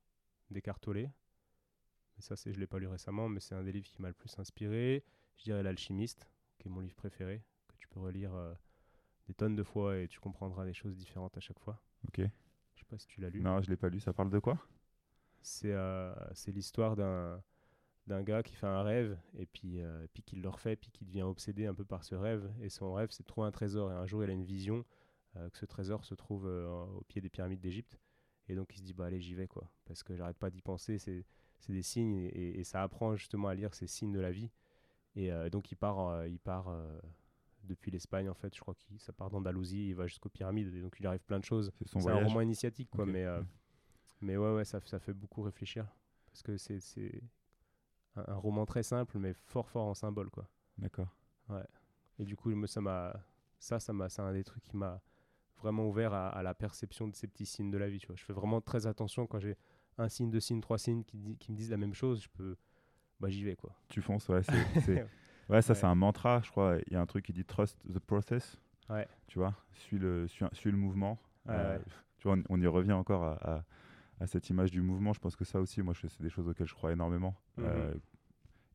d'Eckhart Tolle et ça, c'est, je l'ai pas lu récemment, mais c'est un des livres qui m'a le plus inspiré. Je dirais L'Alchimiste, qui est mon livre préféré, que tu peux relire euh, des tonnes de fois et tu comprendras des choses différentes à chaque fois. Ok. Je sais pas si tu l'as lu. Non, je l'ai pas lu. Ça parle de quoi? C'est, euh, c'est l'histoire d'un, d'un gars qui fait un rêve et puis, euh, puis qui le refait, puis qui devient obsédé un peu par ce rêve. Et son rêve, c'est de trouver un trésor. Et un jour, il a une vision que ce trésor se trouve au pied des pyramides d'Égypte. Et donc, il se dit, bah allez, j'y vais, quoi. Parce que j'arrête pas d'y penser. C'est, c'est des signes et, et ça apprend justement à lire ces signes de la vie. Et euh, donc, il part, euh, il part euh, depuis l'Espagne, en fait. Je crois qu'il ça part d'Andalousie, il va jusqu'aux pyramides. Et donc, il arrive plein de choses. C'est un roman initiatique, quoi. Mais, mais ouais, ouais, ça, ça fait beaucoup réfléchir. Parce que c'est, c'est un, un roman très simple, mais fort, fort en symbole, quoi. D'accord. Et du coup, ça m'a, ça, ça m'a, c'est un des trucs qui m'a vraiment ouvert à, à la perception de ces petits signes de la vie. Tu vois, je fais vraiment très attention quand j'ai un signe, deux signes, trois signes qui, me disent la même chose. Je peux, bah j'y vais quoi. Tu fonces, ouais. c'est- c'est- Ouais, ça, Ouais. c'est un mantra, je crois. Il y a un truc qui dit trust the process. Ouais. Tu vois, suis le, suis, suis le mouvement. Ouais, Euh. Tu vois, on, on y revient encore à, à- à cette image du mouvement. Je pense que ça aussi, moi, je- c'est des choses auxquelles je crois énormément. Mhm. Euh,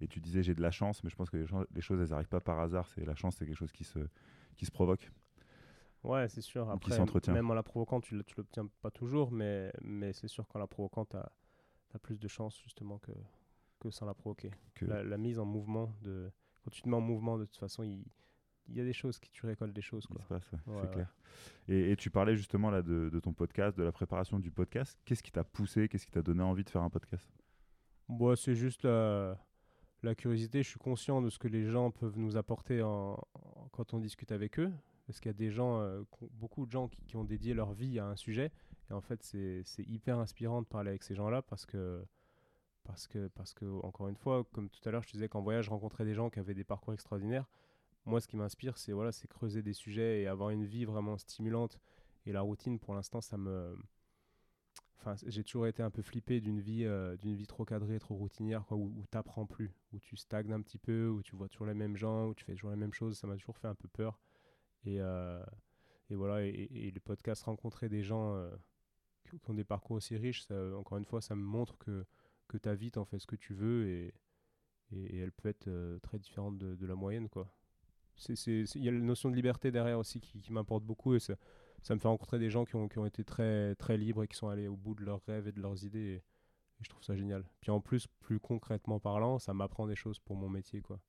et tu disais, j'ai de la chance, mais je pense que les, gens- les choses, elles n'arrivent pas par hasard. C'est la chance, c'est quelque chose qui se, qui se provoque. Ouais, c'est sûr. Qui Après, s'entretient. même en la provoquant, tu, tu l'obtiens pas toujours, mais, mais c'est sûr qu'en la provoquant, tu as, plus de chances justement que, que sans la provoquer. Que, La, la mise en mouvement, de, quand tu te mets en mouvement, de toute façon, il, il y a des choses qui tu récoltes des choses. qui Quoi. se passe, ouais, Ouais, c'est ouais. clair. Et, et tu parlais justement là de, de ton podcast, de la préparation du podcast. Qu'est-ce qui t'a poussé? Qu'est-ce qui t'a donné envie de faire un podcast? Moi, c'est juste la, la curiosité. Je suis conscient de ce que les gens peuvent nous apporter en, en- quand on discute avec eux. Parce qu'il y a des gens, euh, beaucoup de gens qui, ont dédié leur vie à un sujet. Et en fait, c'est hyper inspirant de parler avec ces gens-là parce que, parce, que, parce que, encore une fois, comme tout à l'heure, je te disais qu'en voyage, je rencontrais des gens qui avaient des parcours extraordinaires. Moi, ce qui m'inspire, c'est voilà, creuser des sujets et avoir une vie vraiment stimulante. Et la routine, pour l'instant, ça me. Enfin, j'ai toujours été un peu flippé d'une vie, euh, vie trop cadrée, trop routinière, où, où tu n'apprends plus, où tu stagnes un petit peu, où tu vois toujours les mêmes gens, où tu fais toujours les mêmes choses. Ça m'a toujours fait un peu peur. Et, euh, et voilà, et, et les podcasts, rencontrer des gens euh, qui, ont des parcours aussi riches, encore une fois, ça me montre que, que ta vie, t'en fais ce que tu veux et, et, elle peut être euh, très différente de, la moyenne, quoi. Il y a la notion de liberté derrière aussi qui, qui m'importe beaucoup et ça, ça me fait rencontrer des gens qui ont, qui ont été très, très libres et qui sont allés au bout de leurs rêves et de leurs idées. Et, et je trouve ça génial. Puis en plus, plus concrètement parlant, ça m'apprend des choses pour mon métier, quoi.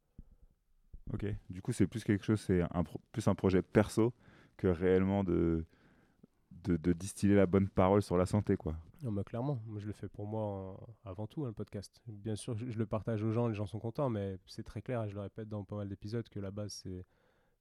Ok. Du coup, c'est plus quelque chose, c'est un plus un projet perso que réellement de, de, de distiller la bonne parole sur la santé, quoi. Non, bah, clairement, moi je le fais pour moi en- avant tout, hein, le podcast. Bien sûr, je, je le partage aux gens, les gens sont contents, mais c'est très clair et je le répète dans pas mal d'épisodes que la base c'est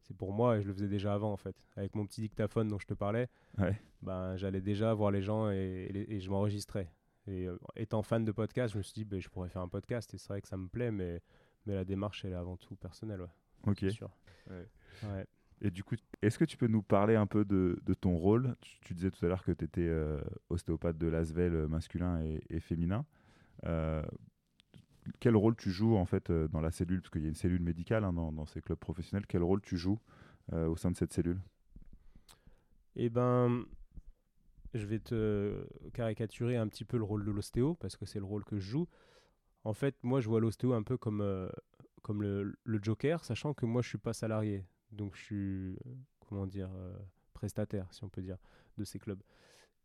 c'est pour moi et je le faisais déjà avant en fait. Avec mon petit dictaphone dont je te parlais, Ouais. ben, j'allais déjà voir les gens et, et les- et je m'enregistrais. Et euh, étant fan de podcast, je me suis dit, ben, je pourrais faire un podcast et c'est vrai que ça me plaît, mais, mais la démarche elle est avant tout personnelle, ouais, Ok. c'est sûr. Ouais. Ouais. Et du coup, est-ce que tu peux nous parler un peu de, de ton rôle? Tu, tu disais tout à l'heure que tu étais ostéopathe de l'ASVEL euh, masculin et, et féminin. Euh, quel rôle tu joues en fait euh, dans la cellule? Parce qu'il y a une cellule médicale hein, dans, dans ces clubs professionnels. Quel rôle tu joues euh, au sein de cette cellule? Eh ben, je vais te caricaturer un petit peu le rôle de l'ostéo, parce que c'est le rôle que je joue. En fait, moi, je vois l'ostéo un peu comme, euh, comme le, le joker, sachant que moi, je suis pas salarié. Donc, je suis, comment dire, euh, prestataire, si on peut dire, de ces clubs.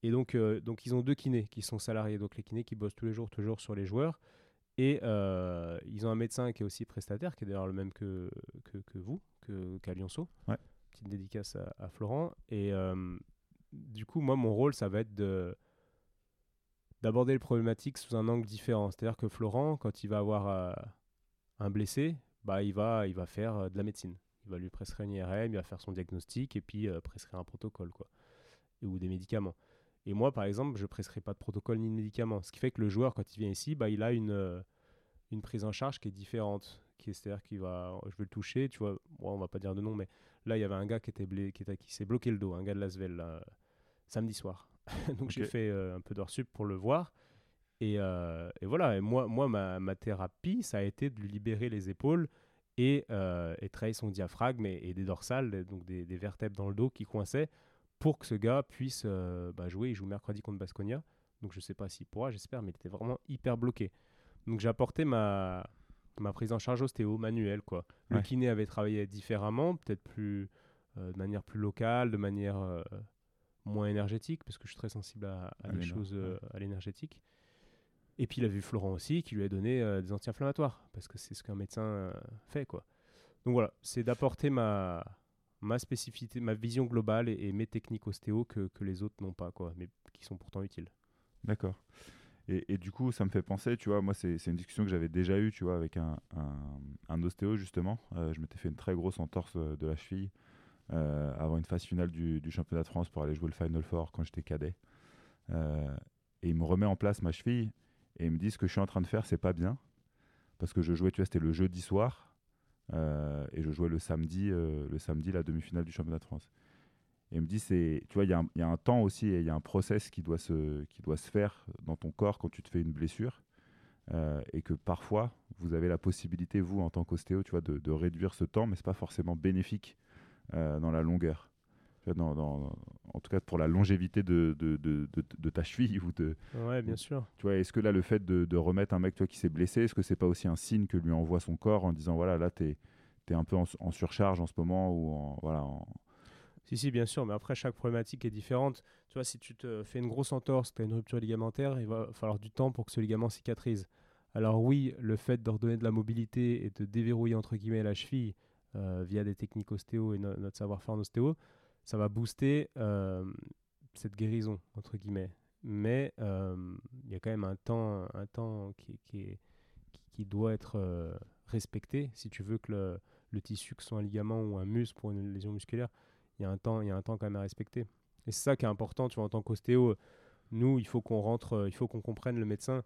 Et donc, euh, donc, ils ont deux kinés qui sont salariés. Donc, les kinés qui bossent tous les jours, toujours sur les joueurs. Et ils ont un médecin qui est aussi prestataire, qui est d'ailleurs le même que, que, que vous, qu'à Lyonceau. Ouais. Petite dédicace à, à Florent. Et du coup, moi, mon rôle, ça va être de d'aborder les problématiques sous un angle différent. C'est-à-dire que Florent, quand il va avoir euh, un blessé, bah, il, va, il va faire euh, de la médecine. Il va lui prescrire une IRM, il va faire son diagnostic et puis euh, prescrire un protocole quoi. Ou des médicaments. Et moi, par exemple, je ne prescris pas de protocole ni de médicaments. Ce qui fait que le joueur, quand il vient ici, bah, il, a une, euh, une prise en charge qui est différente. Qui est, c'est-à-dire qu'il va, je vais le toucher, tu vois, bon, on va pas dire de nom, mais là, il y avait un gars qui, était blé, qui, s'est bloqué le dos, un gars de Lasvel, samedi soir. Donc j'ai fait euh, un peu d'heures sup pour le voir. Et, euh, et voilà, et moi, moi ma, ma thérapie, ça a été de lui libérer les épaules et, euh, et travailler son diaphragme et, et des dorsales, donc des, des vertèbres dans le dos qui coinçaient, pour que ce gars puisse euh, bah, jouer. Il joue mercredi contre Basconia, donc je sais pas s'il pourra, j'espère, mais il était vraiment hyper bloqué. Donc j'ai apporté ma, ma prise en charge ostéo manuelle. Quoi. Le Ouais. kiné avait travaillé différemment, peut-être plus euh, de manière plus locale, de manière euh, moins énergétique, parce que je suis très sensible à, à À des choses euh, ouais. à l'énergétique. Et puis il a vu Florent aussi, qui lui a donné euh, des anti-inflammatoires, parce que c'est ce qu'un médecin euh, fait. Quoi. Donc voilà, c'est d'apporter ma, ma spécificité, ma vision globale et, et mes techniques ostéo que, que les autres n'ont pas, quoi, mais qui sont pourtant utiles. D'accord. Et, et du coup, ça me fait penser, tu vois, moi, c'est une discussion que j'avais déjà eue, tu vois, avec un, un, un ostéo, justement. Euh, je m'étais fait une très grosse entorse de la cheville avant une phase finale du, championnat de France pour aller jouer le Final Four quand j'étais cadet. Euh, et il me remet en place ma cheville et il me dit ce que je suis en train de faire, c'est pas bien. Parce que je jouais, tu vois, c'était le jeudi soir euh, et je jouais le samedi, euh, le samedi, la demi-finale du championnat de France. Et il me dit, tu vois, il y, a un- temps aussi et il y a un process qui doit, se, qui doit se faire dans ton corps quand tu te fais une blessure. euh, et que parfois, vous avez la possibilité, vous, en tant qu'ostéo, de, de réduire ce temps, mais c'est pas forcément bénéfique euh, dans la longueur. Dans, dans- en tout cas, pour la longévité de, de, de, de- ta cheville. Ou de, Ouais, bien sûr. tu vois, est-ce que là, le fait de, de remettre un mec toi, qui s'est blessé, est-ce que c'est pas aussi un signe que lui envoie son corps en disant, voilà, là, tu es, un peu en, en surcharge en ce moment ou en, voilà, en- Si, si, bien sûr, mais après, chaque problématique est différente. Tu vois, si tu te fais une grosse entorse, tu as une rupture ligamentaire, il va falloir du temps pour que ce ligament cicatrise. Alors oui, le fait de redonner de la mobilité et de déverrouiller, entre guillemets, la cheville euh, via des techniques ostéo et no- notre savoir-faire en ostéo, ça va booster euh, cette guérison, entre guillemets. Mais euh, il y a quand même un temps, un temps qui, qui, est- qui- qui doit être euh, respecté si tu veux que le, le tissu, que ce soit un ligament ou un muscle pour une lésion musculaire, il y a un temps, il y a un temps quand même à respecter. Et c'est ça qui est important, tu vois, en tant qu'ostéo, nous, il faut qu'on rentre, euh, il faut qu'on comprenne le médecin,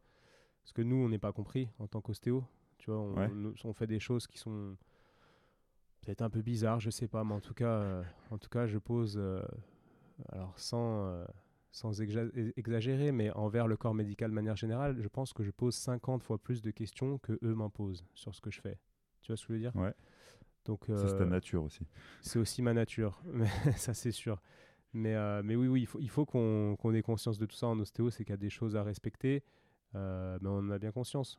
parce que nous, on n'est pas compris en tant qu'ostéo. Tu vois, on, Ouais. nous- on fait des choses qui sont peut-être un peu bizarres, je sais pas, mais en tout cas, euh, en tout cas, je pose, euh, alors sans, euh, sans exa- exagérer, mais envers le corps médical de manière générale, je pense que je pose 50 fois plus de questions que eux m'en posent sur ce que je fais. Tu vois ce que je veux dire? Ouais. Donc, ça, c'est ta nature aussi. c'est aussi ma nature, mais ça c'est sûr. Mais, mais oui, oui, il faut, il faut qu'on ait conscience de tout ça en ostéo, c'est qu'il y a des choses à respecter, mais on en a bien conscience.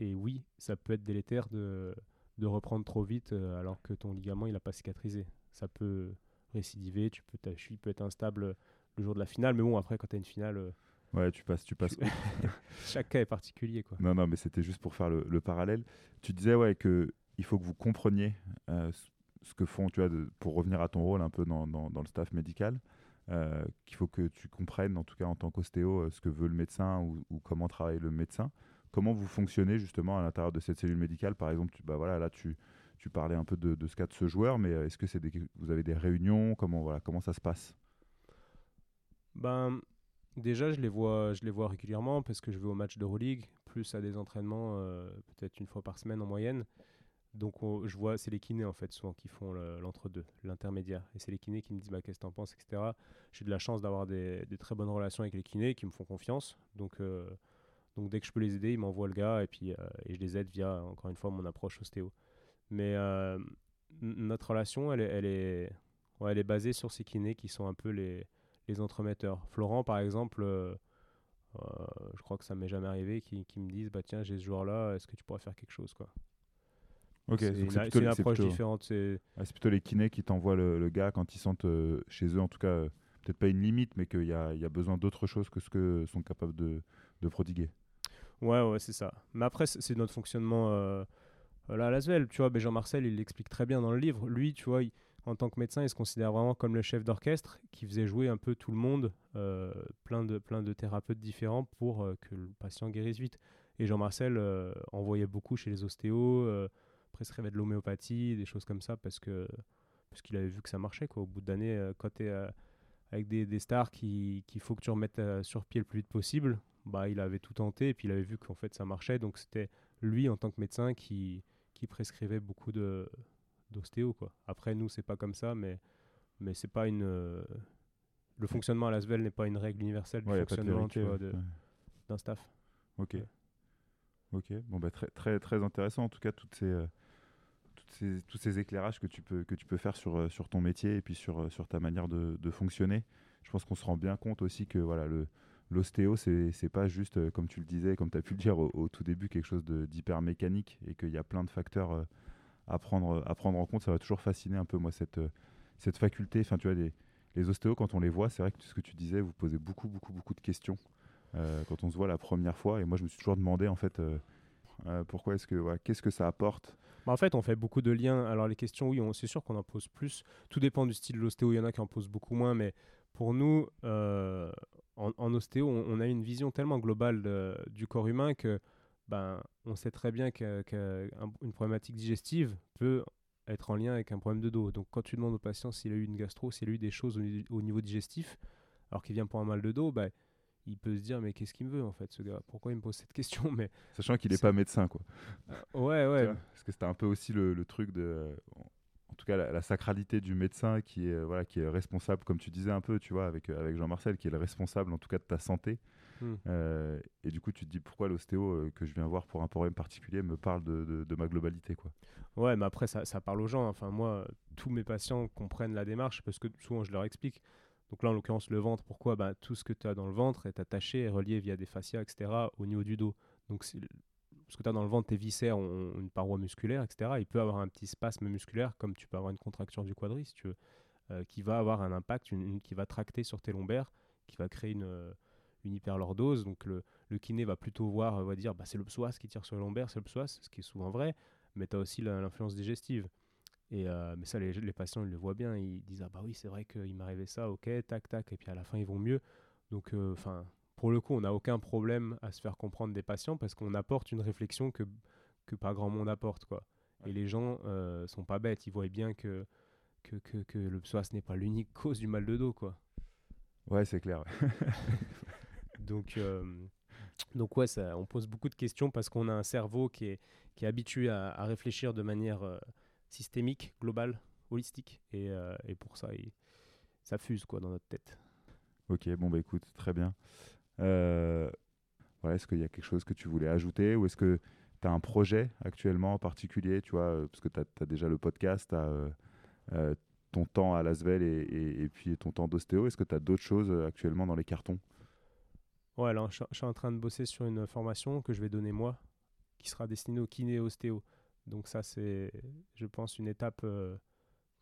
Et oui, ça peut être délétère de, de reprendre trop vite euh, alors que ton ligament il n'a pas cicatrisé. Ça peut récidiver, tu peux, ta cheville peut être instable le jour de la finale, mais bon, après quand tu as une finale, euh, Ouais, tu passes, tu passes. chaque cas est particulier. Quoi. Non, non, mais c'était juste pour faire le, le parallèle. Tu disais ouais que il faut que vous compreniez euh, ce- ce que font, tu vois, de- pour revenir à ton rôle un peu dans, dans- dans le staff médical, euh, qu'il faut que tu comprennes, en tout cas en tant qu'ostéo, euh, ce que veut le médecin ou, ou comment travaille le médecin. Comment vous fonctionnez justement à l'intérieur de cette cellule médicale? Par exemple, tu, bah voilà, là tu, tu parlais un peu de, ce cas de ce joueur, mais euh, est-ce que c'est vous avez des réunions? Comment voilà, comment ça se passe? Ben, déjà, je les vois, je les vois régulièrement parce que je vais au match d'Euroleague, plus à des entraînements, euh, peut-être une fois par semaine en moyenne. Donc, on- je vois, c'est les kinés en fait, souvent qui font le- l'entre-deux, l'intermédiaire. Et c'est les kinés qui me disent bah, qu'est-ce que t'en penses, etc. J'ai de la chance d'avoir des, des très bonnes relations avec les kinés qui me font confiance. Donc, euh, donc dès que je peux les aider, ils m'envoient le gars et puis euh, et je les aide via, encore une fois, mon approche ostéo. Mais euh, notre relation, elle est, elle, est, ouais, elle est basée sur ces kinés qui sont un peu les, les entremetteurs. Florent, par exemple, euh, euh, je crois que ça m'est jamais arrivé, qui, qui me disent bah tiens j'ai ce joueur là, est-ce que tu pourrais faire quelque chose quoi? Ok, c'est une, plutôt, une approche plutôt- différente. C'est Ah, plutôt les kinés qui t'envoient le, le gars quand ils sentent euh, chez eux, en tout cas, peut-être pas une limite, mais qu'il y y a besoin d'autre chose que ce que sont capables de, de prodiguer. Ouais ouais c'est ça. Mais après c'est notre fonctionnement euh, là à Lasvel. Tu vois, ben, Jean-Marcel il l'explique très bien dans le livre. Lui tu vois, en tant que médecin il se considère vraiment comme le chef d'orchestre qui faisait jouer un peu tout le monde, euh, plein de plein de thérapeutes différents pour euh, que le patient guérisse vite. Et Jean-Marcel euh, envoyait beaucoup chez les ostéos, prescrivait de l'homéopathie, des choses comme ça, parce que parce qu'il avait vu que ça marchait. Quoi. Au bout d'années, quand tu es avec des, des stars qui- qu'il faut que tu remettes sur pied le plus vite possible, bah, il avait tout tenté et puis il avait vu qu'en fait ça marchait. Donc c'était lui, en tant que médecin, qui, qui prescrivait beaucoup de d'ostéo quoi. Après nous c'est pas comme ça mais mais c'est pas une euh, le fonctionnement à l'ASVEL n'est pas une règle universelle du fonctionnement d'un staff. Ok. Ok. Bon bah très très très intéressant en tout cas toutes ces, euh, toutes ces tous ces éclairages que tu peux que tu peux faire sur euh, sur ton métier et puis sur sur ta manière de, de fonctionner. Je pense qu'on se rend bien compte aussi que voilà le l'ostéo, c'est pas juste, comme tu le disais, comme tu as pu le dire au, tout début, quelque chose d'hyper mécanique et qu'il y a plein de facteurs à prendre, à prendre en compte. Ça va toujours fasciner un peu, moi, cette, cette faculté. Enfin, tu vois, les, ostéos, quand on les voit, c'est vrai que ce que tu disais, vous posez beaucoup, beaucoup, beaucoup de questions euh, quand on se voit la première fois. Et moi, je me suis toujours demandé, en fait, euh, euh, pourquoi est-ce que, qu'est-ce que ça apporte? Bah, En fait, on fait beaucoup de liens. Alors, les questions, oui, c'est sûr qu'on en pose plus. Tout dépend du style de l'ostéo. Il y en a qui en posent beaucoup moins. Mais pour nous, en, ostéo, on, a une vision tellement globale du corps humain que ben, on sait très bien qu'une problématique digestive peut être en lien avec un problème de dos. Donc quand tu demandes au patient s'il a eu une gastro, s'il a eu des choses au, niveau digestif, alors qu'il vient pour un mal de dos, bah, il peut se dire mais qu'est-ce qu'il me veut en fait ce gars? Pourquoi il me pose cette question? Mais Sachant qu'il n'est pas médecin quoi. Euh, ouais ouais. Parce que c'était un peu aussi le, truc de tout cas la, sacralité du médecin qui est voilà qui est responsable comme tu disais un peu tu vois avec avec Jean-Marcel qui est le responsable en tout cas de ta santé Hmm. Euh, et du coup, tu te dis pourquoi l'ostéo euh, que je viens voir pour un problème particulier me parle de, de, ma globalité. Quoi? Ouais, mais après, ça, ça, parle aux gens. Enfin, moi, tous mes patients comprennent la démarche parce que souvent, je leur explique. Donc là, en l'occurrence, le ventre, pourquoi? Bah, Tout ce que tu as dans le ventre est attaché, est relié via des fascias, etc., au niveau du dos. Donc, ce que tu as dans le ventre, tes viscères ont une paroi musculaire, etc. Il peut avoir un petit spasme musculaire, comme tu peux avoir une contracture du quadri, si tu veux, euh, qui va avoir un impact, qui va tracter sur tes lombaires, qui va créer une, une hyperlordose. Donc le, kiné va plutôt voir, va dire bah, c'est le psoas qui tire sur le lombaire, c'est le psoas, ce qui est souvent vrai, mais tu as aussi l'influence digestive. Euh, mais ça, les, patients, ils le voient bien, ils disent ah bah oui, c'est vrai qu'il m'arrivait ça, ok, tac, tac, et puis à la fin, ils vont mieux. Donc, euh, enfin, pour le coup, on n'a aucun problème à se faire comprendre des patients parce qu'on apporte une réflexion que, que pas grand monde apporte, quoi. Et les gens euh, sont pas bêtes, ils voient bien que, que, que, que le psoas n'est pas l'unique cause du mal de dos, quoi. Ouais, c'est clair. Donc, euh, donc ouais, ça, on pose beaucoup de questions parce qu'on a un cerveau qui est, qui est habitué à, réfléchir de manière euh, systémique, globale, holistique. Et, euh, et pour ça, il, ça fuse quoi, dans notre tête. Ok, bon, bah écoute, très bien. Ouais, est-ce qu'il y a quelque chose que tu voulais ajouter ou est-ce que tu as un projet actuellement en particulier, tu vois, parce que tu as, déjà le podcast, tu as ton temps à Lasvel et, puis ton temps d'ostéo. Est-ce que tu as d'autres choses actuellement dans les cartons? Ouais, alors je, suis en train de bosser sur une formation que je vais donner moi, qui sera destinée au kiné et. Donc ça, c'est, je pense, une étape, euh,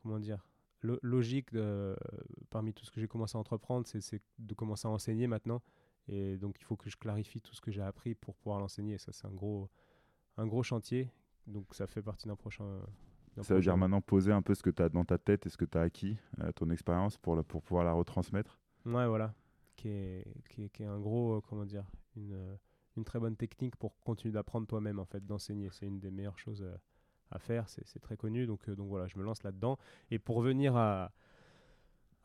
comment dire, logique parmi tout ce que j'ai commencé à entreprendre, c'est de commencer à enseigner maintenant. Et donc il faut que je clarifie tout ce que j'ai appris pour pouvoir l'enseigner. Ça, c'est un gros, un gros chantier. Donc ça fait partie d'un prochain... Ça veut dire maintenant poser un peu ce que tu as dans ta tête et ce que tu as acquis, euh, ton expérience, pour, pour pouvoir la retransmettre. Ouais, voilà qui est, qui est, qui est un gros, euh, comment dire, une, euh, une, très bonne technique pour continuer d'apprendre toi-même, en fait, d'enseigner. C'est une des meilleures choses euh, à faire, c'est très connu. Donc, donc voilà, je me lance là-dedans. Et pour revenir à,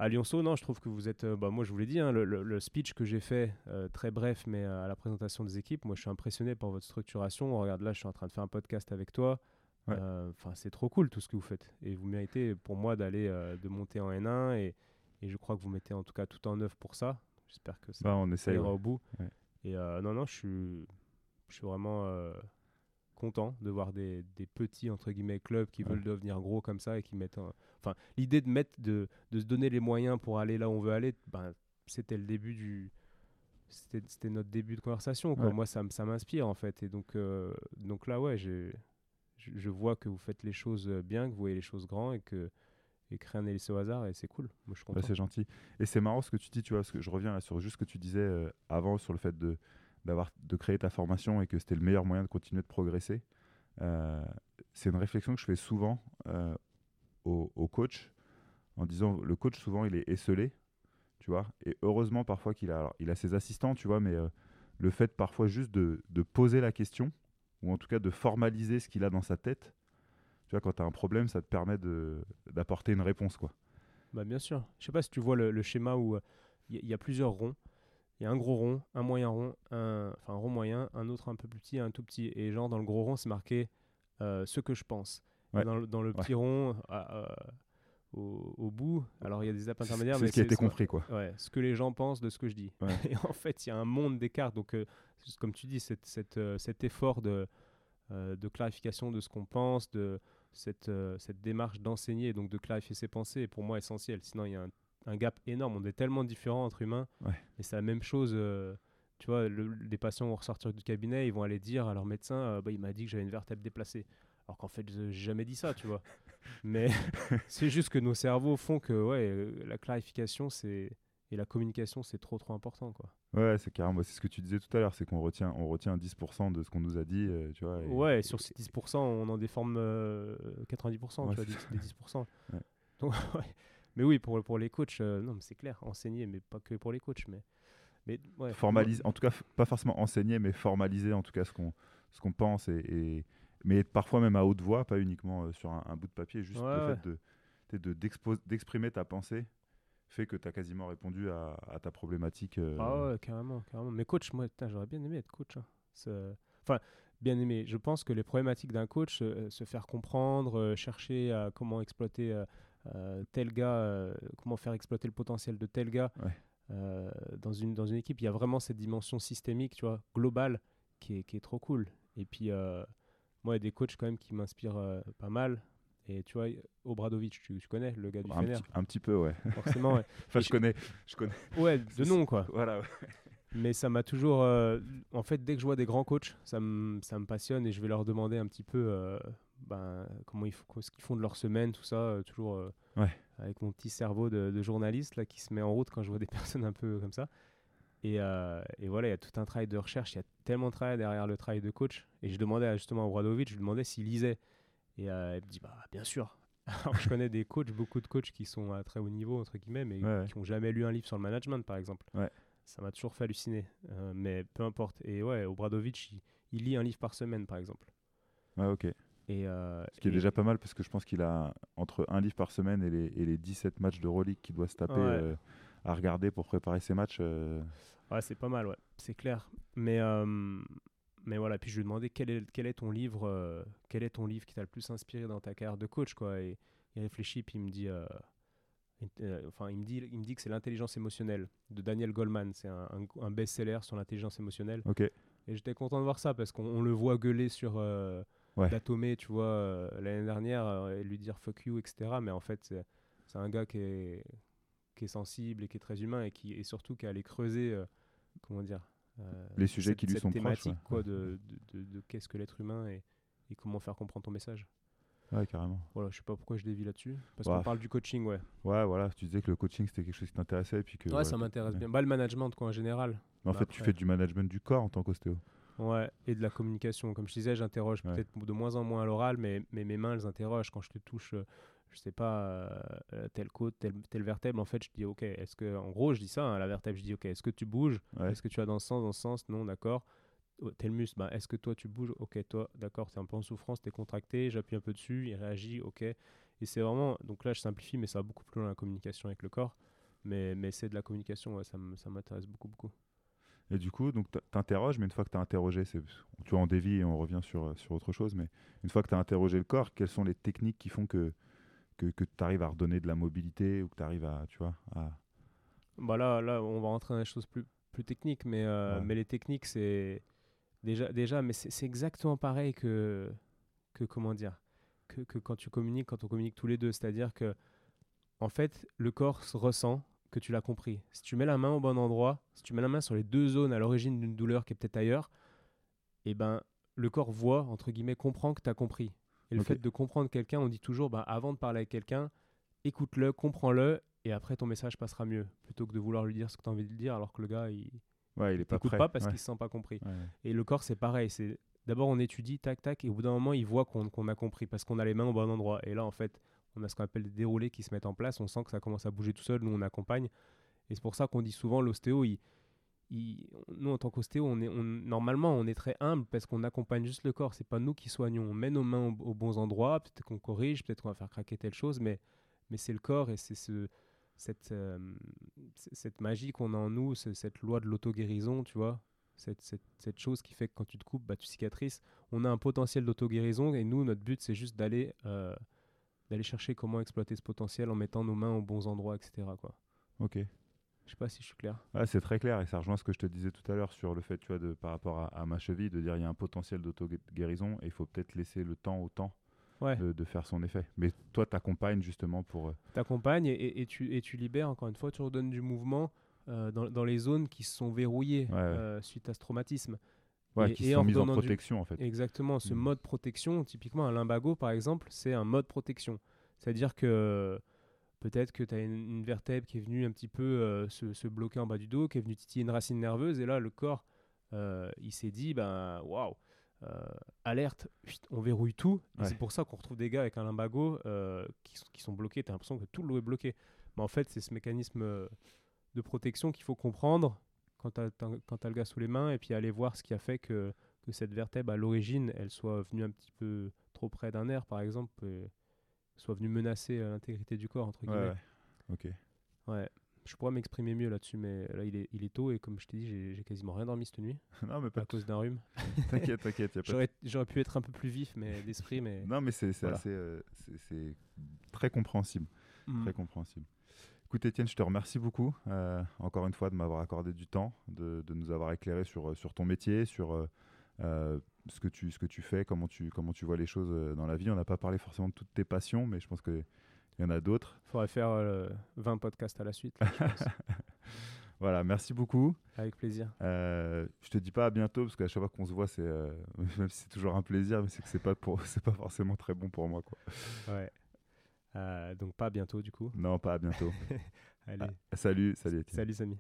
à Lyonceau, non, je trouve que vous êtes. bah, moi, je vous l'ai dit, hein, le, speech que j'ai fait, très bref, mais à la présentation des équipes, moi, je suis impressionné par votre structuration. Regarde, là, je suis en train de faire un podcast avec toi. Enfin, c'est trop cool tout ce que vous faites. Et vous méritez, pour moi, d'aller, de monter en N1. Et, et je crois que vous mettez en tout cas tout en œuvre pour ça. J'espère que ça, bah, on ira au bout. Et euh, non, non, je suis, je suis vraiment euh, content de voir des, des, petits entre guillemets clubs qui veulent devenir gros comme ça et qui mettent. Enfin, l'idée de mettre, de, de, se donner les moyens pour aller là où on veut aller, ben, c'était le début du. C'était notre début de conversation. Quoi. Moi, ça, ça m'inspire en fait. Et donc, euh, donc là, ouais, je, je vois que vous faites les choses bien, que vous voyez les choses grands et que et créer un hélice au hasard et c'est cool. Moi, je c'est gentil. Et c'est marrant ce que tu dis, tu vois, parce que je reviens sur juste ce que tu disais euh, avant sur le fait de, d'avoir, de créer ta formation et que c'était le meilleur moyen de continuer de progresser. Euh, c'est une réflexion que je fais souvent euh, au, coach en disant le coach souvent il est esselé, tu vois, et heureusement parfois qu'il a, il a ses assistants, tu vois, mais le fait parfois juste de, de poser la question ou en tout cas de formaliser ce qu'il a dans sa tête, tu vois, quand tu as un problème, ça te permet d'apporter une réponse. Quoi. Bah, bien sûr. Je sais pas si tu vois le, schéma où il y, a plusieurs ronds. Il y a un gros rond, un moyen rond, un, enfin un rond moyen, un autre un peu plus petit, un tout petit. Et genre dans le gros rond, c'est marqué euh, ce que je pense. Ouais. Dans, le- dans le petit rond, à- au, au bout, alors il y a des étapes intermédiaires, C'est mais ce qui a été compris, quoi. Ouais, ce que les gens pensent de ce que je dis. Et en fait, il y a un monde d'écart. Donc, euh, comme tu dis, cette, cette, euh, cet effort de, de clarification de ce qu'on pense, de cette, cette démarche d'enseigner, donc de clarifier ses pensées, est pour moi essentiel. Sinon, il y a un, un gap énorme. On est tellement différents entre humains. Ouais. Et c'est la même chose. euh, tu vois, le- les patients vont ressortir du cabinet, ils vont aller dire à leur médecin euh, bah, il m'a dit que j'avais une vertèbre déplacée. Alors qu'en fait, je- j'ai jamais dit ça, tu vois. Mais c'est juste que nos cerveaux font que ouais, euh, la clarification c'est et la communication c'est trop trop important quoi. Ouais, c'est carrément, c'est ce que tu disais tout à l'heure, c'est qu'on retient, on retient 10% de ce qu'on nous a dit, euh, tu vois. et- ouais, et sur ces 10%, on en déforme euh, 90%, Ouais, tu vois, des, des 10%. Ouais. Donc, ouais. Mais oui, pour, pour les coachs, euh, non, mais c'est clair, enseigner, mais pas que pour les coachs, mais, mais ouais, formaliser, en tout cas, pas forcément enseigner, mais formaliser en tout cas ce qu'on ce qu'on pense, et, et- mais parfois même à haute voix, pas uniquement euh, sur un, un bout de papier, juste Ouais, le ouais. fait de t'sais, de- d'exprimer ta pensée fait que tu as quasiment répondu à, à ta problématique. euh, Ah ouais, carrément, carrément. Mais coach, moi, j'aurais bien aimé être coach. hein. Enfin, bien aimé. Je pense que les problématiques d'un coach, euh, se faire comprendre, euh, chercher à comment exploiter tel gars, euh, comment faire exploiter le potentiel de tel gars Ouais. euh, dans, une, dans une équipe, il y a vraiment cette dimension systémique, tu vois, globale, qui est, qui est trop cool. Et puis, euh, moi, il y a des coachs quand même qui m'inspirent euh, pas mal. Et tu vois, Obradovic, tu, tu connais, le gars du un, Fener, petit, un petit peu, ouais. forcément. ouais. Enfin, Et je je- connais, je connais. Ouais, de nom, quoi. Voilà. ouais. Mais ça m'a toujours. euh, en fait, dès que je vois des grands coachs, ça me ça me passionne et je vais leur demander un petit peu euh, ben, comment ils font, ce qu'ils font de leur semaine, tout ça. euh, toujours euh, Ouais. avec mon petit cerveau de, de journaliste là, qui se met en route quand je vois des personnes un peu comme ça. Et, euh, et voilà, il y a tout un travail de recherche, il y a tellement de travail derrière le travail de coach. Et je demandais à, justement à Obradovic, je lui demandais s'il lisait. Et euh, il me dit, bah, bien sûr. Alors, je connais des coachs, beaucoup de coachs qui sont à très haut niveau, entre guillemets, mais Ouais, ouais. qui n'ont jamais lu un livre sur le management, par exemple. Ouais. Ça m'a toujours fait halluciner. Euh, mais peu importe. Et ouais, Obradovic, il, il lit un livre par semaine, par exemple. Ouais, ok. Et, euh, Ce qui est et- déjà pas mal parce que je pense qu'il a entre un livre par semaine et les, et les 17 matchs de Euroleague qu'il doit se taper Ouais. euh, à regarder pour préparer ses matchs. euh, Ouais, c'est pas mal, ouais, c'est clair. Mais, mais voilà, puis je lui ai demandé quel est, quel est ton livre, quel est ton livre qui t'a le plus inspiré dans ta carrière de coach, quoi. Et il réfléchit, puis il me dit, enfin, il me dit, il me dit que c'est l'intelligence émotionnelle de Daniel Goleman. C'est un, un- un best-seller sur l'intelligence émotionnelle. Ok. Et j'étais content de voir ça parce qu'on on le voit gueuler sur Ouais. Datomé, tu vois, euh, l'année dernière, euh, et lui dire fuck you, etc. Mais en fait, c'est un gars qui est, qui est sensible et qui est très humain et qui et surtout qui allait creuser, euh, comment dire, euh, Les sujets cette- qui lui cette sont proches, thématique, ouais. quoi, de, de, de- de qu'est-ce que l'être humain et, et comment faire comprendre ton message. Ouais, carrément. Voilà, je sais pas pourquoi je dévie là-dessus. Parce Bah, qu'on parle du coaching, ouais. Ouais, voilà. Tu disais que le coaching c'était quelque chose qui t'intéressait et puis que. Ouais, ça m'intéresse bien. Bah, le management, quoi, en général. Mais en Bah, fait, tu après- fais du management du corps en tant qu'ostéo. Ouais, et de la communication. Comme je disais, j'interroge Ouais. peut-être de moins en moins à l'oral, mais, mais mes mains, elles interrogent. Quand je te touche, euh, je sais pas, euh, euh, telle côte, telle, telle vertèbre, en fait, je dis, ok, est-ce que, en gros, je dis ça, hein, la vertèbre, je dis, ok, est-ce que tu bouges? Ouais. Est-ce que tu as dans ce sens, dans ce sens? Non, d'accord. Oh, Tel muscle, bah, est-ce que toi tu bouges? Ok, toi, d'accord, tu es un peu en souffrance, tu es contracté, j'appuie un peu dessus, il réagit, ok. Et c'est vraiment, donc là je simplifie, mais ça va beaucoup plus loin la communication avec le corps. Mais, mais c'est de la communication, ouais, ça m'intéresse beaucoup, beaucoup. Et du coup, donc t'interroges, mais une fois que tu as interrogé, c'est, tu vois, on dévie et on revient sur, sur autre chose, mais une fois que tu as interrogé le corps, quelles sont les techniques qui font que, que, que tu arrives à redonner de la mobilité ou que tu arrives à, tu vois, à... Bah là, là, on va rentrer dans des choses plus, plus techniques, mais, euh, Ouais. mais les techniques, c'est déjà, déjà mais c'est exactement pareil que, que comment dire, que, que quand tu communiques, quand on communique tous les deux. C'est-à-dire que, en fait, le corps se ressent que tu l'as compris. Si tu mets la main au bon endroit, si tu mets la main sur les deux zones à l'origine d'une douleur qui est peut-être ailleurs, et ben, le corps voit, entre guillemets, comprend que tu as compris. Et le fait de comprendre quelqu'un, on dit toujours, bah, avant de parler avec quelqu'un, écoute-le, comprends-le, et après ton message passera mieux. Plutôt que de vouloir lui dire ce que tu as envie de lui dire, alors que le gars, il Ouais, il est pas n'écoute prêt. pas parce ouais. qu'il se sent pas compris. Ouais. Et le corps, c'est pareil. C'est D'abord, on étudie, tac, tac, et au bout d'un moment, il voit qu'on qu'on a compris parce qu'on a les mains au bon endroit. Et là, en fait, on a ce qu'on appelle des déroulés qui se mettent en place. On sent que ça commence à bouger tout seul. Nous, on accompagne. Et c'est pour ça qu'on dit souvent l'ostéo, nous, en tant qu'ostéo, on est, on- normalement, on est très humble parce qu'on accompagne juste le corps. C'est pas nous qui soignons. On met nos mains aux, bons endroits. Peut-être qu'on corrige, peut-être qu'on va faire craquer telle chose, mais, c'est le corps et c'est ce, cette, euh, cette magie qu'on a en nous, cette loi de l'auto-guérison, tu vois, cette, chose qui fait que quand tu te coupes, bah, tu cicatrices. On a un potentiel d'auto-guérison et nous, notre but, c'est juste d'aller euh, d'aller chercher comment exploiter ce potentiel en mettant nos mains aux bons endroits, etc. Quoi. Ok. Je sais pas si je suis clair. Ouais, c'est très clair et ça rejoint ce que je te disais tout à l'heure sur le fait, tu vois, de, par rapport à, à ma cheville, de dire il y a un potentiel d'auto-guérison et il faut peut-être laisser le temps au temps de, faire son effet. Mais toi, tu accompagnes justement pour. Euh, tu accompagnes et, et, tu, et tu libères, encore une fois, tu redonnes du mouvement euh, dans, dans, les zones qui se sont verrouillées euh, suite à ce traumatisme. Ouais, qui sont mises en protection en fait. Exactement, ce mm. mode protection, typiquement un limbago par exemple, c'est un mode protection. C'est-à-dire que peut-être que tu as une, vertèbre qui est venue un petit peu se, se, bloquer en bas du dos, qui est venue titiller une racine nerveuse, et là le corps, il s'est dit, ben waouh, euh, alerte, on verrouille tout. C'est pour ça qu'on retrouve des gars avec un limbago euh, qui, sont bloqués. Tu as l'impression que tout l'eau est bloqué. Mais en fait, c'est ce mécanisme euh, de protection qu'il faut comprendre quand tu as, le gars sous les mains et puis aller voir ce qui a fait que, que cette vertèbre, à l'origine, elle soit venue un petit peu trop près d'un nerf, par exemple, et soit venue menacer l'intégrité du corps, entre guillemets. Ok. Ouais je pourrais m'exprimer mieux là-dessus, mais là, il est, il est tôt et comme je t'ai dit, j'ai quasiment rien dormi cette nuit. non, mais pas à cause d'un rhume. t'inquiète, t'inquiète. J'aurais pu être un peu plus vif mais d'esprit, mais. Non, mais c'est assez. Euh, c'est très compréhensible. Mmh. Très compréhensible. Écoute, Étienne, je te remercie beaucoup, euh, encore une fois, de m'avoir accordé du temps, de, de, nous avoir éclairé sur, sur ton métier, sur. Euh, ce que tu ce que tu fais comment tu comment tu vois les choses dans la vie on n'a pas parlé forcément de toutes tes passions mais je pense que il y en a d'autres. Il faudrait faire 20 euh, podcasts à la suite. voilà, merci beaucoup. Avec plaisir. Euh, je te dis pas à bientôt parce qu'à chaque fois qu'on se voit, c'est euh, même si c'est toujours un plaisir, mais c'est que c'est pas pour, c'est pas forcément très bon pour moi, quoi. Ouais. Euh, donc pas à bientôt du coup. Non, pas à bientôt. Allez. Ah, salut, salut. Salut Samy.